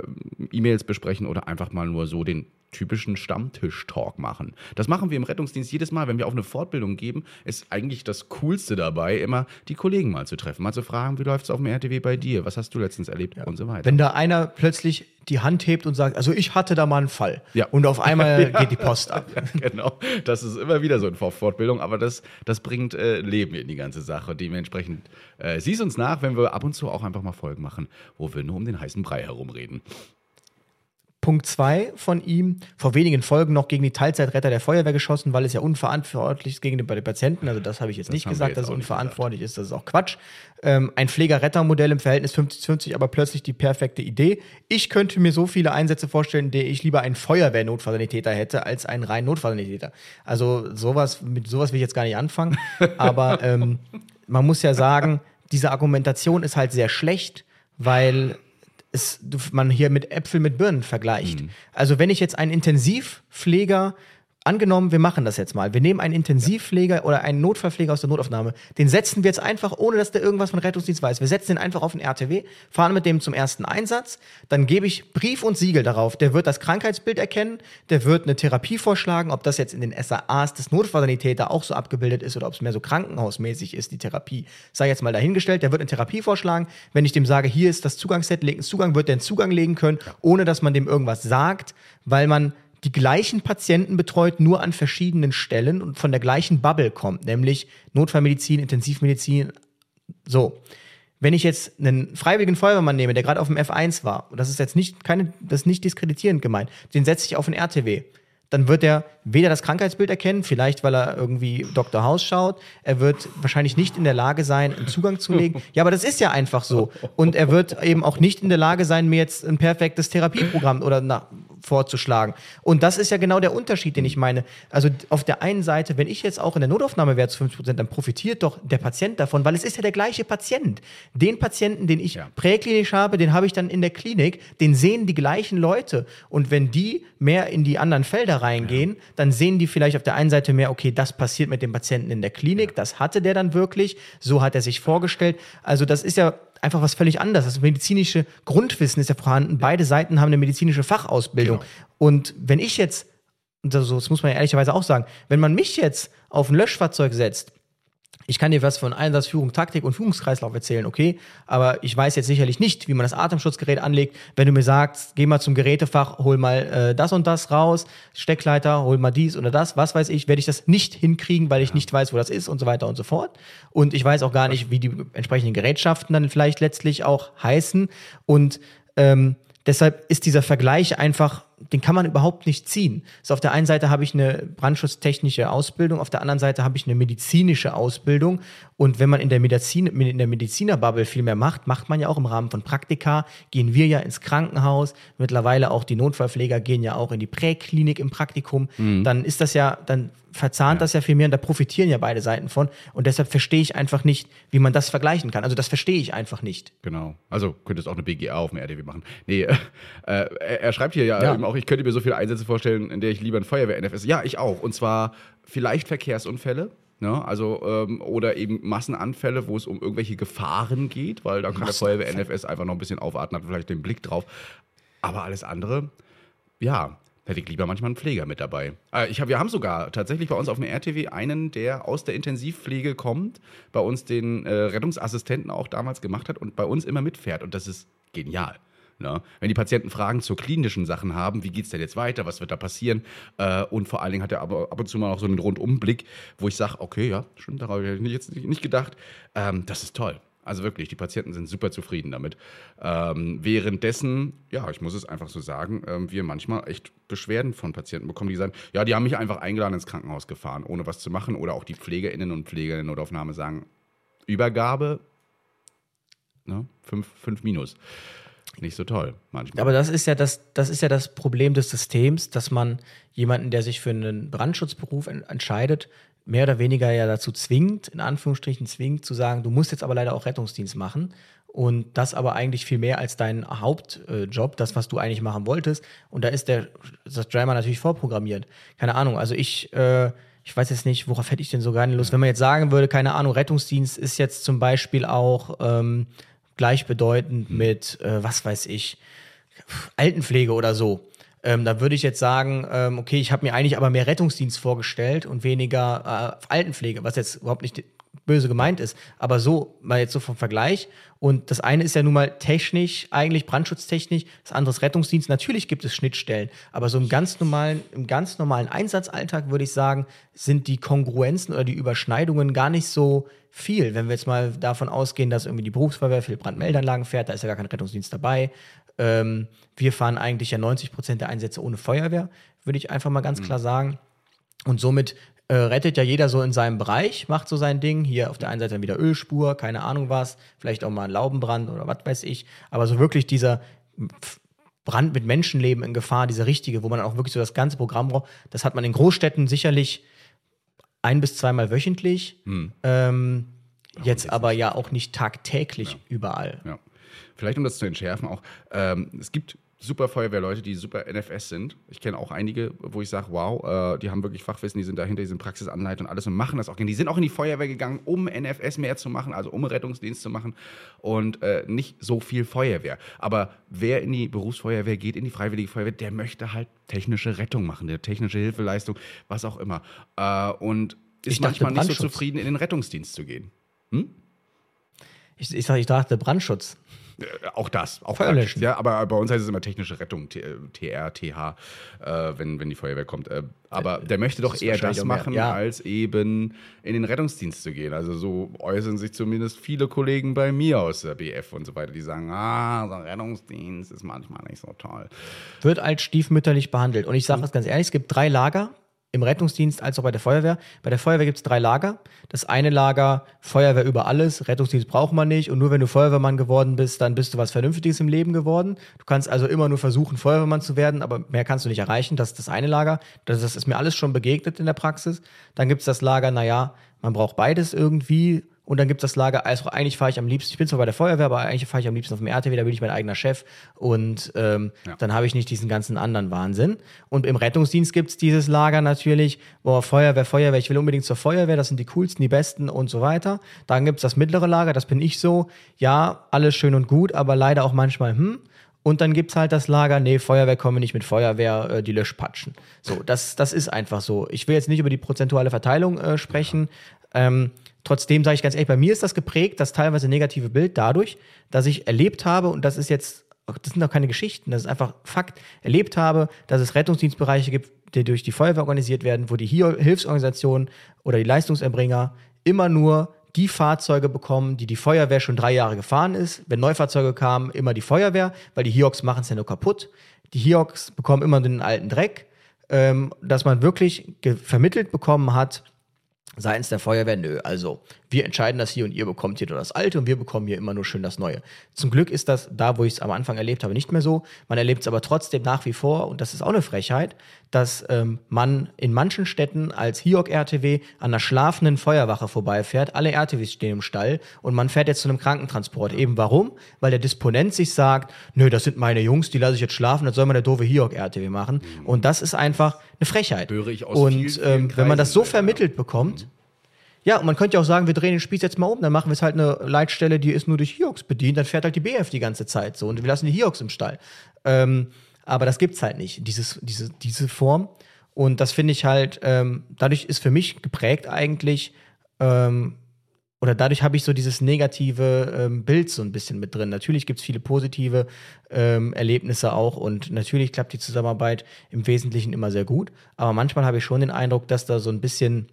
E-Mails besprechen oder einfach mal nur so den typischen Stammtisch-Talk machen. Das machen wir im Rettungsdienst jedes Mal, wenn wir auf eine Fortbildung geben, ist eigentlich das Coolste dabei, immer die Kollegen mal zu treffen, mal zu fragen, wie läuft es auf dem RTW bei dir, was hast du letztens erlebt ja. und so weiter. Wenn da einer plötzlich die Hand hebt und sagt, also ich hatte da mal einen Fall. Ja. Und auf einmal ja. geht die Post ab. Ja, genau. Das ist immer wieder so eine Fortbildung, aber das, das bringt äh, Leben in die ganze Sache. Dementsprechend äh, siehst uns nach, wenn wir ab und zu auch einfach mal Folgen machen, wo wir nur um den heißen Brei herumreden. Punkt 2 von ihm, vor wenigen Folgen noch gegen die Teilzeitretter der Feuerwehr geschossen, weil es ja unverantwortlich ist gegen den Patienten. Also das habe ich jetzt das nicht gesagt, jetzt dass es unverantwortlich ist. Das ist auch Quatsch. Ähm, ein Pfleger-Retter-Modell im Verhältnis 50-50, aber plötzlich die perfekte Idee. Ich könnte mir so viele Einsätze vorstellen, die ich lieber einen Feuerwehr-Notfallsanitäter hätte, als einen reinen Notfallsanitäter. Also sowas, mit sowas will ich jetzt gar nicht anfangen. aber ähm, man muss ja sagen, diese Argumentation ist halt sehr schlecht, weil es, man hier mit Äpfel mit Birnen vergleicht. Mhm. Also wenn ich jetzt einen Intensivpfleger Angenommen, wir machen das jetzt mal. Wir nehmen einen Intensivpfleger oder einen Notfallpfleger aus der Notaufnahme. Den setzen wir jetzt einfach, ohne dass der irgendwas von Rettungsdienst weiß. Wir setzen den einfach auf den RTW, fahren mit dem zum ersten Einsatz. Dann gebe ich Brief und Siegel darauf. Der wird das Krankheitsbild erkennen. Der wird eine Therapie vorschlagen, ob das jetzt in den SAAs des Notfallsanitäter auch so abgebildet ist oder ob es mehr so krankenhausmäßig ist, die Therapie. Sei jetzt mal dahingestellt. Der wird eine Therapie vorschlagen. Wenn ich dem sage, hier ist das Zugangsset, leg einen Zugang, wird der einen Zugang legen können, ohne dass man dem irgendwas sagt, weil man die gleichen Patienten betreut, nur an verschiedenen Stellen und von der gleichen Bubble kommt, nämlich Notfallmedizin, Intensivmedizin. So. Wenn ich jetzt einen freiwilligen Feuerwehrmann nehme, der gerade auf dem F1 war, und das ist jetzt nicht, keine, das ist nicht diskreditierend gemeint, den setze ich auf den RTW. Dann wird er weder das Krankheitsbild erkennen, vielleicht weil er irgendwie Dr. House schaut. Er wird wahrscheinlich nicht in der Lage sein, einen Zugang zu legen. Ja, aber das ist ja einfach so. Und er wird eben auch nicht in der Lage sein, mir jetzt ein perfektes Therapieprogramm oder na, vorzuschlagen. Und das ist ja genau der Unterschied, den ich meine. Also auf der einen Seite, wenn ich jetzt auch in der Notaufnahme wäre zu 50 Prozent, dann profitiert doch der Patient davon, weil es ist ja der gleiche Patient. Den Patienten, den ich Ja. präklinisch habe, den habe ich dann in der Klinik, den sehen die gleichen Leute. Und wenn die mehr in die anderen Felder reingehen, dann sehen die vielleicht auf der einen Seite mehr, okay, das passiert mit dem Patienten in der Klinik, das hatte der dann wirklich, so hat er sich vorgestellt. Also das ist ja einfach was völlig anderes. Das medizinische Grundwissen ist ja vorhanden. Beide Seiten haben eine medizinische Fachausbildung. Genau. Und wenn ich jetzt, das muss man ja ehrlicherweise auch sagen, wenn man mich jetzt auf ein Löschfahrzeug setzt, ich kann dir was von Einsatz, Führung, Taktik und Führungskreislauf erzählen, okay? Aber ich weiß jetzt sicherlich nicht, wie man das Atemschutzgerät anlegt. Wenn du mir sagst, geh mal zum Gerätefach, hol mal äh, das und das raus, Steckleiter, hol mal dies oder das, was weiß ich, werde ich das nicht hinkriegen, weil ich nicht weiß, wo das ist und so weiter und so fort. Und ich weiß auch gar nicht, wie die entsprechenden Gerätschaften dann vielleicht letztlich auch heißen. Und ähm, deshalb ist dieser Vergleich einfach, den kann man überhaupt nicht ziehen. So auf der einen Seite habe ich eine brandschutztechnische Ausbildung, auf der anderen Seite habe ich eine medizinische Ausbildung. Und wenn man in der Medizin, in der Medizinerbubble viel mehr macht, macht man ja auch im Rahmen von Praktika, gehen wir ja ins Krankenhaus. Mittlerweile auch die Notfallpfleger gehen ja auch in die Präklinik im Praktikum. Dann ist das ja, dann verzahnt das ja viel mehr und da profitieren ja beide Seiten von. Und deshalb verstehe ich einfach nicht, wie man das vergleichen kann. Also das verstehe ich einfach nicht. Genau. Also könntest auch eine BGA auf dem RDW machen. Nee, äh, er, er schreibt hier ja, Ja. eben auch, ich könnte mir so viele Einsätze vorstellen, in der ich lieber ein Feuerwehr-NFS. Ja, ich auch. Und zwar vielleicht Verkehrsunfälle. Ne? Also, ähm, oder eben Massenanfälle, wo es um irgendwelche Gefahren geht, weil da kann der Feuerwehr-NFS einfach noch ein bisschen aufatmen, hat vielleicht den Blick drauf. Aber alles andere, ja, hätte ich lieber manchmal einen Pfleger mit dabei. Äh, ich hab, wir haben sogar tatsächlich bei uns auf dem RTW einen, der aus der Intensivpflege kommt, bei uns den äh, Rettungsassistenten auch damals gemacht hat und bei uns immer mitfährt. Und das ist genial. Ne? Wenn die Patienten Fragen zu klinischen Sachen haben, wie geht es denn jetzt weiter, was wird da passieren? Äh, und vor allen Dingen hat er aber ab und zu mal auch so einen Rundumblick, wo ich sage, okay, ja, stimmt, darauf habe ich jetzt nicht, nicht gedacht. Ähm, das ist toll. Also wirklich, die Patienten sind super zufrieden damit. Ähm, währenddessen, ja, ich muss es einfach so sagen, ähm, wir manchmal echt Beschwerden von Patienten bekommen, die sagen, ja, die haben mich einfach eingeladen ins Krankenhaus gefahren, ohne was zu machen. Oder auch die PflegerInnen und Pfleger in der Notaufnahme sagen, Übergabe, ne, fünf, fünf minus. Nicht so toll manchmal. Aber das ist ja das, das ist ja das Problem des Systems, dass man jemanden, der sich für einen Brandschutzberuf en entscheidet, mehr oder weniger ja dazu zwingt, in Anführungsstrichen zwingt, zu sagen, du musst jetzt aber leider auch Rettungsdienst machen. Und das aber eigentlich viel mehr als dein Hauptjob, das, was du eigentlich machen wolltest. Und da ist der das Drama natürlich vorprogrammiert. Keine Ahnung, also ich, äh, ich weiß jetzt nicht, worauf hätte ich denn so gar nicht Lust. Wenn man jetzt sagen würde, keine Ahnung, Rettungsdienst ist jetzt zum Beispiel auch ähm, gleichbedeutend mit, äh, was weiß ich, Altenpflege oder so. Ähm, da würde ich jetzt sagen, ähm, okay, ich habe mir eigentlich aber mehr Rettungsdienst vorgestellt und weniger äh, Altenpflege, was jetzt überhaupt nicht böse gemeint ist, aber so, mal jetzt so vom Vergleich. Und das eine ist ja nun mal technisch, eigentlich brandschutztechnisch, das andere ist Rettungsdienst. Natürlich gibt es Schnittstellen, aber so im ganz normalen, im ganz normalen Einsatzalltag würde ich sagen, sind die Kongruenzen oder die Überschneidungen gar nicht so viel. Wenn wir jetzt mal davon ausgehen, dass irgendwie die Berufsfeuerwehr viel Brandmeldeanlagen fährt, da ist ja gar kein Rettungsdienst dabei. Ähm, wir fahren eigentlich ja 90 Prozent der Einsätze ohne Feuerwehr, würde ich einfach mal ganz klar sagen. Und somit äh, rettet ja jeder so in seinem Bereich, macht so sein Ding. Hier auf der einen Seite dann wieder Ölspur, keine Ahnung was, vielleicht auch mal ein Laubenbrand oder was weiß ich. Aber so wirklich dieser Brand mit Menschenleben in Gefahr, dieser richtige, wo man auch wirklich so das ganze Programm braucht, das hat man in Großstädten sicherlich ein bis zweimal wöchentlich. Ähm, jetzt aber ja auch nicht tagtäglich überall. Ja. Vielleicht um das zu entschärfen auch, ähm, es gibt super Feuerwehrleute, die super NFS sind. Ich kenne auch einige, wo ich sage, wow, äh, die haben wirklich Fachwissen, die sind dahinter, die sind Praxisanleiter und alles und machen das auch gerne. Die sind auch in die Feuerwehr gegangen, um NFS mehr zu machen, also um Rettungsdienst zu machen und äh, nicht so viel Feuerwehr. Aber wer in die Berufsfeuerwehr geht, in die Freiwillige Feuerwehr, der möchte halt technische Rettung machen, der technische Hilfeleistung, was auch immer. Äh, und ist Ich manchmal nicht so zufrieden, in den Rettungsdienst zu gehen. Ich, ich, sag, ich dachte Brandschutz. Äh, Auch das, auch Feuerlöschen. ja, aber bei uns heißt es immer technische Rettung, T- äh, TR, TH, äh, wenn, wenn die Feuerwehr kommt. Äh, aber der möchte doch ist eher das mehr, machen, ja. als eben in den Rettungsdienst zu gehen. Also so äußern sich zumindest viele Kollegen bei mir aus der BF und so weiter, die sagen, ah, so ein Rettungsdienst ist manchmal nicht so toll. Wird als stiefmütterlich behandelt. Und ich sage das ganz ehrlich, es gibt drei Lager im Rettungsdienst als auch bei der Feuerwehr. Bei der Feuerwehr gibt es drei Lager. Das eine Lager, Feuerwehr über alles, Rettungsdienst braucht man nicht. Und nur wenn du Feuerwehrmann geworden bist, dann bist du was Vernünftiges im Leben geworden. Du kannst also immer nur versuchen, Feuerwehrmann zu werden, aber mehr kannst du nicht erreichen. Das ist das eine Lager. Das, das ist mir alles schon begegnet in der Praxis. Dann gibt es das Lager, naja, man braucht beides irgendwie. Und dann gibt es das Lager, also eigentlich fahre ich am liebsten, ich bin zwar bei der Feuerwehr, aber eigentlich fahre ich am liebsten auf dem RTW, da bin ich mein eigener Chef und ähm, Ja. dann habe ich nicht diesen ganzen anderen Wahnsinn. Und im Rettungsdienst gibt es dieses Lager natürlich, boah, Feuerwehr, Feuerwehr, ich will unbedingt zur Feuerwehr, das sind die coolsten, die besten und so weiter. Dann gibt es das mittlere Lager, das bin ich so, ja, alles schön und gut, aber leider auch manchmal, hm. Und dann gibt es halt das Lager, nee, Feuerwehr kommen wir nicht mit Feuerwehr, äh, die Löschpatschen. So, das, das ist einfach so. Ich will jetzt nicht über die prozentuale Verteilung äh, sprechen. Ähm, trotzdem sage ich ganz ehrlich, bei mir ist das geprägt, das teilweise negative Bild dadurch, dass ich erlebt habe, und das ist jetzt, das sind auch keine Geschichten, das ist einfach Fakt, erlebt habe, dass es Rettungsdienstbereiche gibt, die durch die Feuerwehr organisiert werden, wo die Hilfsorganisationen oder die Leistungserbringer immer nur die Fahrzeuge bekommen, die die Feuerwehr schon drei Jahre gefahren ist. Wenn Neufahrzeuge kamen, immer die Feuerwehr, weil die Hioks machen es ja nur kaputt. Die Hioks bekommen immer den alten Dreck, ähm, dass man wirklich vermittelt bekommen hat, seitens der Feuerwehr, nö, also wir entscheiden das hier und ihr bekommt hier nur das Alte und wir bekommen hier immer nur schön das Neue. Zum Glück ist das da, wo ich es am Anfang erlebt habe, nicht mehr so. Man erlebt es aber trotzdem nach wie vor, und das ist auch eine Frechheit, dass ähm, man in manchen Städten als HIOC-RTW an einer schlafenden Feuerwache vorbeifährt. Alle RTWs stehen im Stall und man fährt jetzt zu einem Krankentransport. Eben warum? Weil der Disponent sich sagt, nö, das sind meine Jungs, die lasse ich jetzt schlafen, das soll mal der doofe HIOC-RTW machen. Und das ist einfach eine Frechheit. Höre ich aus und vielen, vielen ähm, wenn man das so vermittelt bekommt, ja, und man könnte ja auch sagen, wir drehen den Spieß jetzt mal um, dann machen wir es halt eine Leitstelle, die ist nur durch Hiox bedient, dann fährt halt die BF die ganze Zeit so und wir lassen die Hiox im Stall. Ähm, aber das gibt's halt nicht, dieses, diese, diese Form. Und das finde ich halt, ähm, dadurch ist für mich geprägt eigentlich, ähm, oder dadurch habe ich so dieses negative ähm, Bild so ein bisschen mit drin. Natürlich gibt es viele positive ähm, Erlebnisse auch und natürlich klappt die Zusammenarbeit im Wesentlichen immer sehr gut. Aber manchmal habe ich schon den Eindruck, dass da so ein bisschen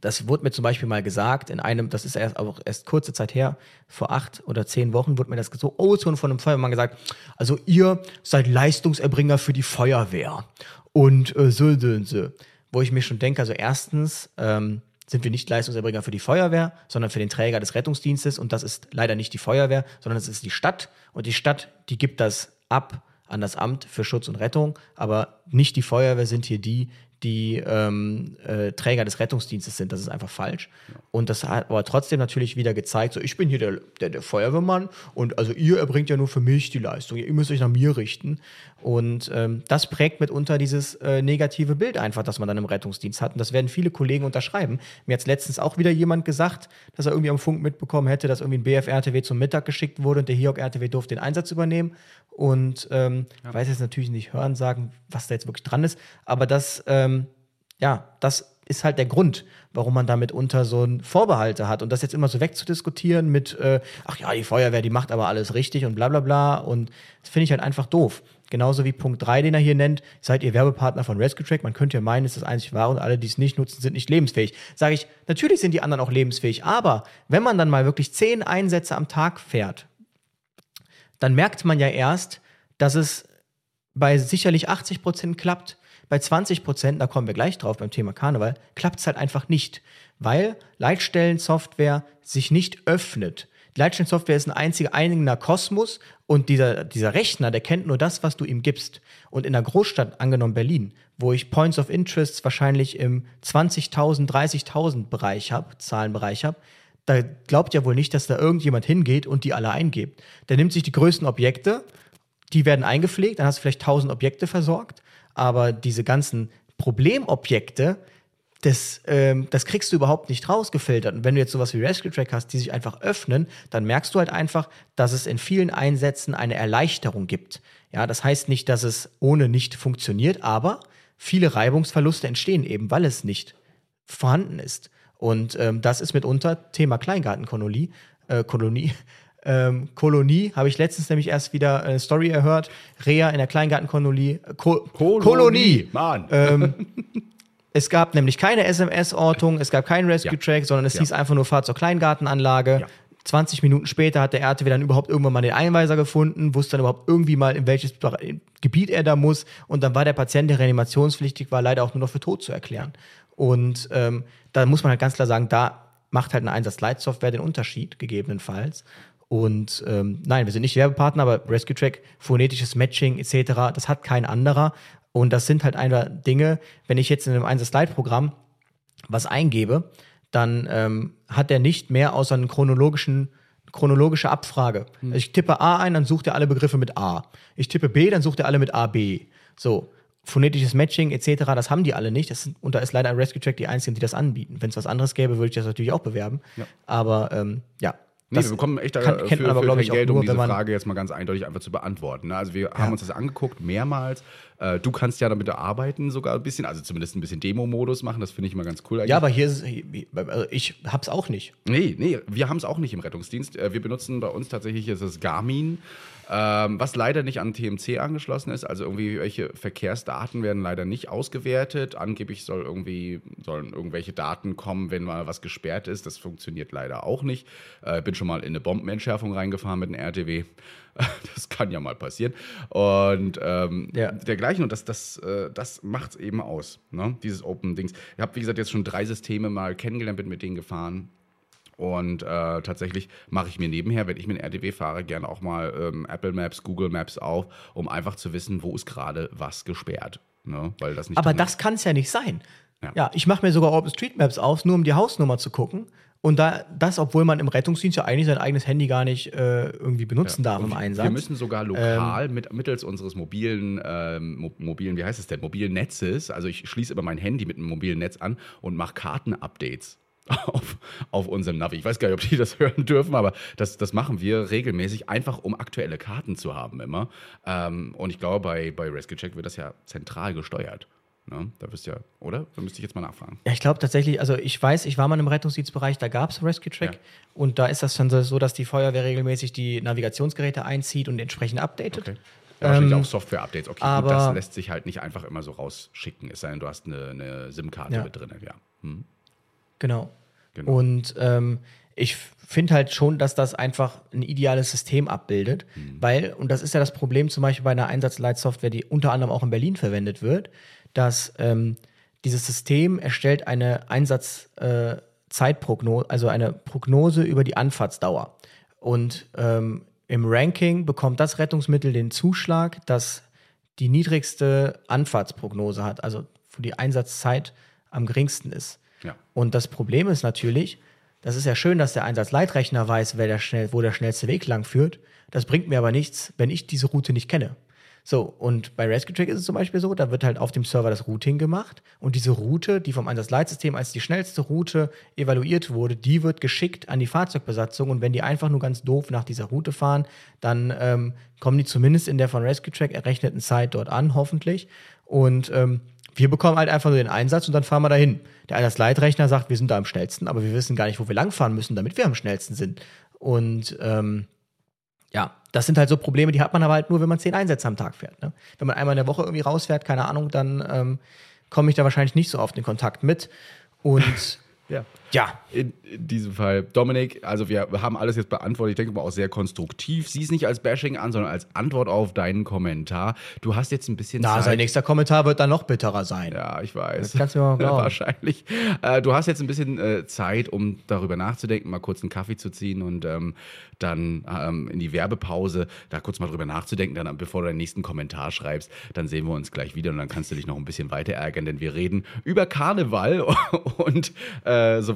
das wurde mir zum Beispiel mal gesagt, in einem, das ist erst auch erst kurze Zeit her, vor acht oder zehn Wochen wurde mir das so O-Ton von einem Feuerwehrmann gesagt, also ihr seid Leistungserbringer für die Feuerwehr. Und äh, so, so, so. Wo ich mir schon denke, also erstens ähm, sind wir nicht Leistungserbringer für die Feuerwehr, sondern für den Träger des Rettungsdienstes. Und das ist leider nicht die Feuerwehr, sondern es ist die Stadt. Und die Stadt, die gibt das ab an das Amt für Schutz und Rettung, aber nicht die Feuerwehr sind hier die, die ähm, äh, Träger des Rettungsdienstes sind. Das ist einfach falsch. Und das hat aber trotzdem natürlich wieder gezeigt, so ich bin hier der, der, der Feuerwehrmann und also ihr erbringt ja nur für mich die Leistung. Ihr müsst euch nach mir richten. Und ähm, das prägt mitunter dieses äh, negative Bild einfach, das man dann im Rettungsdienst hat. Und das werden viele Kollegen unterschreiben. Mir hat letztens auch wieder jemand gesagt, dass er irgendwie am Funk mitbekommen hätte, dass irgendwie ein BFRTW zum Mittag geschickt wurde und der HIOC-RTW durfte den Einsatz übernehmen. Und ähm, ich weiß jetzt natürlich nicht hören, sagen, was da jetzt wirklich dran ist, aber das, ähm, ja, das ist halt der Grund, warum man damit unter so ein Vorbehalte hat. Und das jetzt immer so wegzudiskutieren mit, äh, ach ja, die Feuerwehr, die macht aber alles richtig und bla bla bla. Und das finde ich halt einfach doof. Genauso wie Punkt 3, den er hier nennt, seid ihr Werbepartner von Rescue Track. Man könnte ja meinen, es ist das einzig wahre und alle, die es nicht nutzen, sind nicht lebensfähig. Sage ich, natürlich sind die anderen auch lebensfähig, aber wenn man dann mal wirklich zehn Einsätze am Tag fährt, dann merkt man ja erst, dass es bei sicherlich 80 Prozent klappt. Bei 20 Prozent, da kommen wir gleich drauf beim Thema Karneval, klappt es halt einfach nicht, weil Leitstellensoftware sich nicht öffnet. Leitstellensoftware ist ein einziger eigener Kosmos und dieser, dieser Rechner, der kennt nur das, was du ihm gibst. Und in einer Großstadt, angenommen Berlin, wo ich Points of Interest wahrscheinlich im 20.000, 30.000 Bereich habe, Zahlenbereich habe, da glaubt ja wohl nicht, dass da irgendjemand hingeht und die alle eingibt. Der nimmt sich die größten Objekte, die werden eingepflegt, dann hast du vielleicht 1000 Objekte versorgt, aber diese ganzen Problemobjekte, das, ähm, das kriegst du überhaupt nicht rausgefiltert. Und wenn du jetzt sowas wie Rescue Track hast, die sich einfach öffnen, dann merkst du halt einfach, dass es in vielen Einsätzen eine Erleichterung gibt. Ja, das heißt nicht, dass es ohne nicht funktioniert, aber viele Reibungsverluste entstehen eben, weil es nicht vorhanden ist. Und ähm, das ist mitunter Thema Kleingartenkolonie. Äh, Kolonie. Ähm, Kolonie habe ich letztens nämlich erst wieder eine Story erhört. Rea in der Kleingartenkolonie. Ko Kolonie, Kolonie. Mann. Ähm, es gab nämlich keine SMS-Ortung, es gab keinen Rescue-Track, sondern es Ja. hieß einfach nur Fahrt zur Kleingartenanlage. Ja. 20 Minuten später hat der RTW dann überhaupt irgendwann mal den Einweiser gefunden, wusste dann überhaupt irgendwie mal, in welches Gebiet er da muss. Und dann war der Patient, der reanimationspflichtig war, leider auch nur noch für tot zu erklären. Und ähm, da muss man halt ganz klar sagen, da macht halt eine Einsatz-Leitsoftware den Unterschied, gegebenenfalls. Und ähm, nein, wir sind nicht Werbepartner, aber Rescue Track, phonetisches Matching etc., das hat kein anderer. Und das sind halt einfach Dinge, wenn ich jetzt in einem Einsatz-Leitprogramm was eingebe, dann ähm, hat er nicht mehr außer einen chronologischen chronologische Abfrage. Ich tippe A ein, dann sucht er alle Begriffe mit A. Ich tippe B, dann sucht er alle mit A, B. So, phonetisches Matching etc., das haben die alle nicht. Das sind, und da ist leider ein Rescue Track die einzigen, die das anbieten. Wenn es was anderes gäbe, würde ich das natürlich auch bewerben. Aber ähm, ja. Nee, das wir bekommen echt kann, für, kennt man aber, für ich, Geld, um nur, diese wenn man Frage jetzt mal ganz eindeutig einfach zu beantworten. ne? Also wir haben uns das angeguckt, mehrmals. Äh, du kannst ja damit arbeiten sogar ein bisschen, also zumindest ein bisschen Demo-Modus machen, das finde ich immer ganz cool eigentlich. Ja, aber hier ist es, also ich hab's auch nicht. Nee, nee, wir haben es auch nicht im Rettungsdienst. Äh, Wir benutzen bei uns tatsächlich ist es Garmin, ähm, was leider nicht an TMC angeschlossen ist. Also irgendwie welche Verkehrsdaten werden leider nicht ausgewertet. Angeblich soll irgendwie, sollen irgendwelche Daten kommen, wenn mal was gesperrt ist. Das funktioniert leider auch nicht. Äh, bin schon mal in eine Bombenentschärfung reingefahren mit einem RTW. Das kann ja mal passieren. Und ähm, Ja. dergleichen. Und das, das, äh, das macht es eben aus, ne? dieses Open-Dings. Ich habe, wie gesagt, jetzt schon drei Systeme mal kennengelernt, bin mit denen gefahren. Und äh, tatsächlich mache ich mir nebenher, wenn ich mit RTW fahre, gerne auch mal ähm, Apple Maps, Google Maps auf, um einfach zu wissen, wo ist gerade was gesperrt. Ne? Weil das nicht Aber das kann es ja nicht sein. Ja. Ja, ich mache mir sogar OpenStreetMaps auf, nur um die Hausnummer zu gucken. Und da, das, obwohl man im Rettungsdienst ja eigentlich sein eigenes Handy gar nicht äh, irgendwie benutzen darf im Einsatz. Wir müssen sogar lokal mit, mittels unseres mobilen, ähm, mo- mobilen, wie heißt es denn, mobilen Netzes, also ich schließe immer mein Handy mit einem mobilen Netz an und mache Kartenupdates auf, auf unserem Navi. Ich weiß gar nicht, ob die das hören dürfen, aber das, das machen wir regelmäßig, einfach um aktuelle Karten zu haben immer. Ähm, und ich glaube, bei, bei Rescue Check wird das ja zentral gesteuert. Ne? Da wirst du ja, oder? Da müsste ich jetzt mal nachfragen. Ja, ich glaube tatsächlich, also ich weiß, ich war mal im Rettungsdienstbereich, da gab es Rescue Track Ja. und da ist das dann so- so, dass die Feuerwehr regelmäßig die Navigationsgeräte einzieht und entsprechend updatet. Okay. Ja, wahrscheinlich Ähm, auch Software-Updates. Okay, aber- gut, das lässt sich halt nicht einfach immer so rausschicken, es sei denn, du hast eine, eine SIM-Karte Ja. mit drin. Ja. Hm. Genau. Genau. Und ähm, ich finde halt schon, dass das einfach ein ideales System abbildet, Mhm. weil, und das ist ja das Problem zum Beispiel bei einer Einsatzleitsoftware, die unter anderem auch in Berlin verwendet wird, dass ähm, dieses System erstellt eine Einsatzzeitprognose, äh, also eine Prognose über die Anfahrtsdauer. Und ähm, im Ranking bekommt das Rettungsmittel den Zuschlag, das die niedrigste Anfahrtsprognose hat, also wo die Einsatzzeit am geringsten ist. Ja. Und das Problem ist natürlich, das ist ja schön, dass der Einsatzleitrechner weiß, wer der schnell, wo der schnellste Weg lang führt. Das bringt mir aber nichts, wenn ich diese Route nicht kenne. So, und bei Rescue Track ist es zum Beispiel so, da wird halt auf dem Server das Routing gemacht und diese Route, die vom Einsatzleitsystem als die schnellste Route evaluiert wurde, die wird geschickt an die Fahrzeugbesatzung und wenn die einfach nur ganz doof nach dieser Route fahren, dann ähm, kommen die zumindest in der von Rescue Track errechneten Zeit dort an, hoffentlich. Und ähm, wir bekommen halt einfach nur den Einsatz und dann fahren wir dahin. Der Einsatzleitrechner sagt, wir sind da am schnellsten, aber wir wissen gar nicht, wo wir langfahren müssen, damit wir am schnellsten sind. Und ähm, ja, das sind halt so Probleme, die hat man aber halt nur, wenn man zehn Einsätze am Tag fährt. Ne? Wenn man einmal in der Woche irgendwie rausfährt, keine Ahnung, dann ähm, komme ich da wahrscheinlich nicht so oft in Kontakt mit. Und Ja. Ja, In, in diesem Fall, Dominik, also wir haben alles jetzt beantwortet, ich denke mal auch sehr konstruktiv. Sieh es nicht als Bashing an, sondern als Antwort auf deinen Kommentar. Du hast jetzt ein bisschen na, Zeit. sein nächster Kommentar wird dann noch bitterer sein. Ja, ich weiß. Das kannst du mir mal glauben. Wahrscheinlich. Äh, du hast jetzt ein bisschen äh, Zeit, um darüber nachzudenken, mal kurz einen Kaffee zu ziehen und ähm, dann ähm, in die Werbepause da kurz mal drüber nachzudenken, dann bevor du deinen nächsten Kommentar schreibst, dann sehen wir uns gleich wieder und dann kannst du dich noch ein bisschen weiter ärgern, denn wir reden über Karneval und äh, so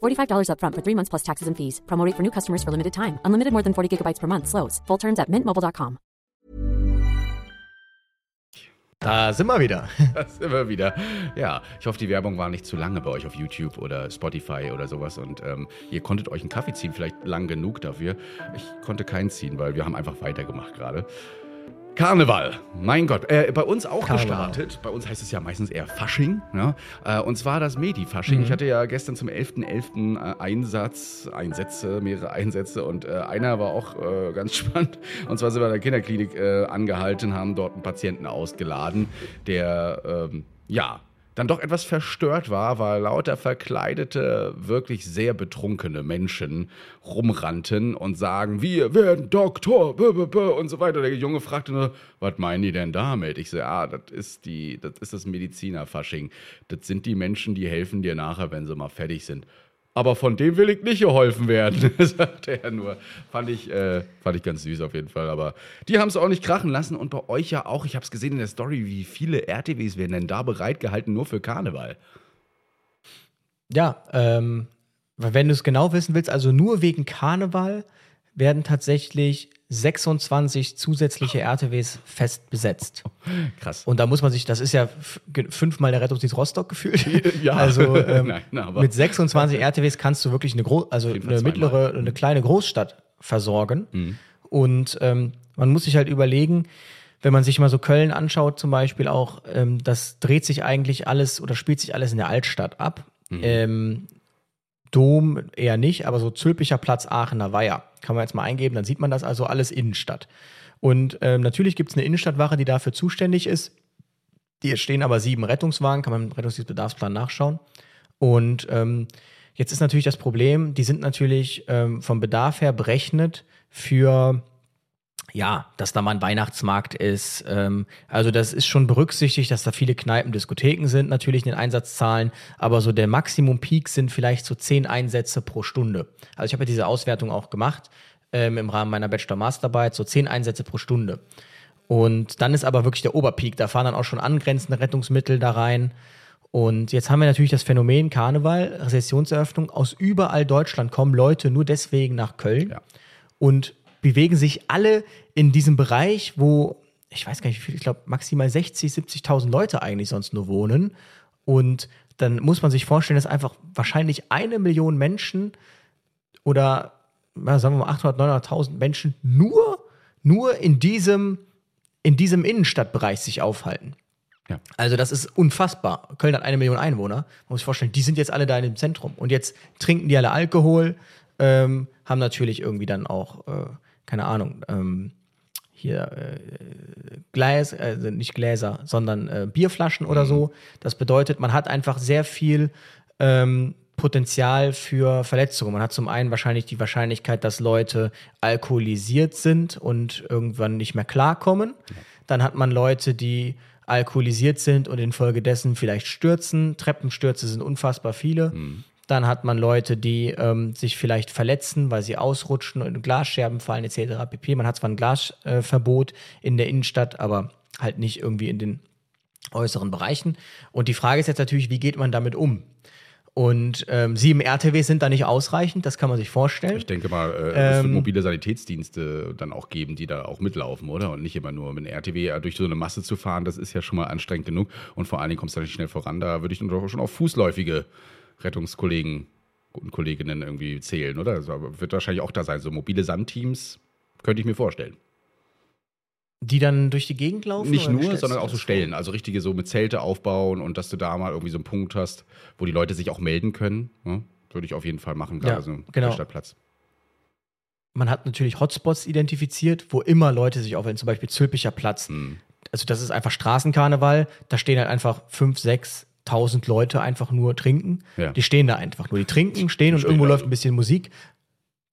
$45 upfront for three months plus taxes and fees. Promo rate for new customers for limited time. Unlimited more than 40 gigabytes per month. Slows. Full terms at mintmobile.com. Da sind wir wieder. Das immer wieder. Ja, ich hoffe, die Werbung war nicht zu lange bei euch auf YouTube oder Spotify oder sowas. Und ähm, ihr konntet euch einen Kaffee ziehen, vielleicht lang genug dafür. Ich konnte keinen ziehen, weil wir haben einfach weitergemacht gerade. Karneval, mein Gott, äh, bei uns auch Karneval. gestartet. Bei uns heißt es ja meistens eher Fasching. Ne? Äh, und zwar das Medi-Fasching. Ich hatte ja gestern zum 11.11. Äh, Einsatz, Einsätze, mehrere Einsätze und äh, einer war auch äh, ganz spannend. Und zwar sind wir in der Kinderklinik äh, angehalten, haben dort einen Patienten ausgeladen, der, ähm, ja, dann doch etwas verstört war, weil lauter verkleidete, wirklich sehr betrunkene Menschen rumrannten und sagen, wir werden Doktor und so weiter. Der Junge fragte nur, was meinen die denn damit? Ich so, ah, das ist die, das ist das Medizinerfasching. Das sind die Menschen, die helfen dir nachher, wenn sie mal fertig sind. Aber von dem will ich nicht geholfen werden, sagte er nur. Fand ich, äh, fand ich ganz süß auf jeden Fall. Aber die haben es auch nicht krachen lassen und bei euch ja auch. Ich habe es gesehen in der Story, wie viele RTWs werden denn da bereitgehalten, nur für Karneval. Ja, ähm, wenn du es genau wissen willst, also nur wegen Karneval werden tatsächlich 26 zusätzliche RTWs fest besetzt. Krass. Und da muss man sich, das ist ja fünfmal der Rettungsdienst Rostock gefühlt. Ja. Also ähm, Nein, mit 26 RTWs kannst du wirklich eine, Gro also eine mittlere, eine kleine Großstadt versorgen. Mhm. Und ähm, man muss sich halt überlegen, wenn man sich mal so Köln anschaut zum Beispiel auch, ähm, das dreht sich eigentlich alles oder spielt sich alles in der Altstadt ab. Mhm. Ähm, Dom eher nicht, aber so Zülpicher Platz, Aachener Weiher. Kann man jetzt mal eingeben, dann sieht man das also alles Innenstadt. Und ähm, natürlich gibt es eine Innenstadtwache, die dafür zuständig ist. Hier stehen aber sieben Rettungswagen, kann man im Rettungsdienstbedarfsplan nachschauen. Und ähm, jetzt ist natürlich das Problem, die sind natürlich ähm, vom Bedarf her berechnet für ja, dass da mal ein Weihnachtsmarkt ist. Ähm, also das ist schon berücksichtigt, dass da viele Kneipen, Diskotheken sind, natürlich in den Einsatzzahlen, aber so der Maximum-Peak sind vielleicht so zehn Einsätze pro Stunde. Also ich habe ja diese Auswertung auch gemacht ähm, im Rahmen meiner Bachelor-Masterarbeit, so zehn Einsätze pro Stunde. Und dann ist aber wirklich der Oberpeak, da fahren dann auch schon angrenzende Rettungsmittel da rein. Und jetzt haben wir natürlich das Phänomen Karneval, Sessionseröffnung. Aus überall Deutschland kommen Leute nur deswegen nach Köln Ja. und bewegen sich alle in diesem Bereich, wo ich weiß gar nicht, wie viel, ich glaube maximal 60, 70.000 Leute eigentlich sonst nur wohnen. Und dann muss man sich vorstellen, dass einfach wahrscheinlich eine Million Menschen oder na, sagen wir mal 800, 900.000 Menschen nur, nur in diesem, in diesem Innenstadtbereich sich aufhalten. Ja. Also das ist unfassbar. Köln hat eine Million Einwohner. Man muss sich vorstellen, die sind jetzt alle da in dem Zentrum. Und jetzt trinken die alle Alkohol, ähm, haben natürlich irgendwie dann auch, äh, keine Ahnung, ähm, hier äh, Gläs, also nicht Gläser, sondern äh, Bierflaschen oder so. Das bedeutet, man hat einfach sehr viel ähm, Potenzial für Verletzungen. Man hat zum einen wahrscheinlich die Wahrscheinlichkeit, dass Leute alkoholisiert sind und irgendwann nicht mehr klarkommen. Dann hat man Leute, die alkoholisiert sind und infolgedessen vielleicht stürzen. Treppenstürze sind unfassbar viele. Dann hat man Leute, die ähm, sich vielleicht verletzen, weil sie ausrutschen und in Glasscherben fallen etc. pp. Man hat zwar ein Glasverbot äh, in der Innenstadt, aber halt nicht irgendwie in den äußeren Bereichen. Und die Frage ist jetzt natürlich, wie geht man damit um? Und ähm, sieben RTWs sind da nicht ausreichend, das kann man sich vorstellen. Ich denke mal, äh, es wird Ähm, mobile Sanitätsdienste dann auch geben, die da auch mitlaufen, oder? Und nicht immer nur mit einem RTW durch so eine Masse zu fahren, das ist ja schon mal anstrengend genug. Und vor allen Dingen kommst du da nicht schnell voran. Da würde ich dann doch schon auf fußläufige Rettungskollegen und Kolleginnen irgendwie zählen, oder? Also wird wahrscheinlich auch da sein. So mobile Sandteams könnte ich mir vorstellen. Die dann durch die Gegend laufen? Nicht nur, sondern auch so? Stellen. Also richtige so mit Zelte aufbauen und dass du da mal irgendwie so einen Punkt hast, wo die Leute sich auch melden können. Ne? Würde ich auf jeden Fall machen, gerade Ja, so genau. Stadtplatz. Man hat natürlich Hotspots identifiziert, wo immer Leute sich aufhalten, zum Beispiel Zülpicher Platz. Hm. Also das ist einfach Straßenkarneval, da stehen halt einfach fünf, sechs, tausend Leute einfach nur trinken. Ja. Die stehen da einfach nur. Die trinken, stehen und Stehen irgendwo läuft ein bisschen Musik.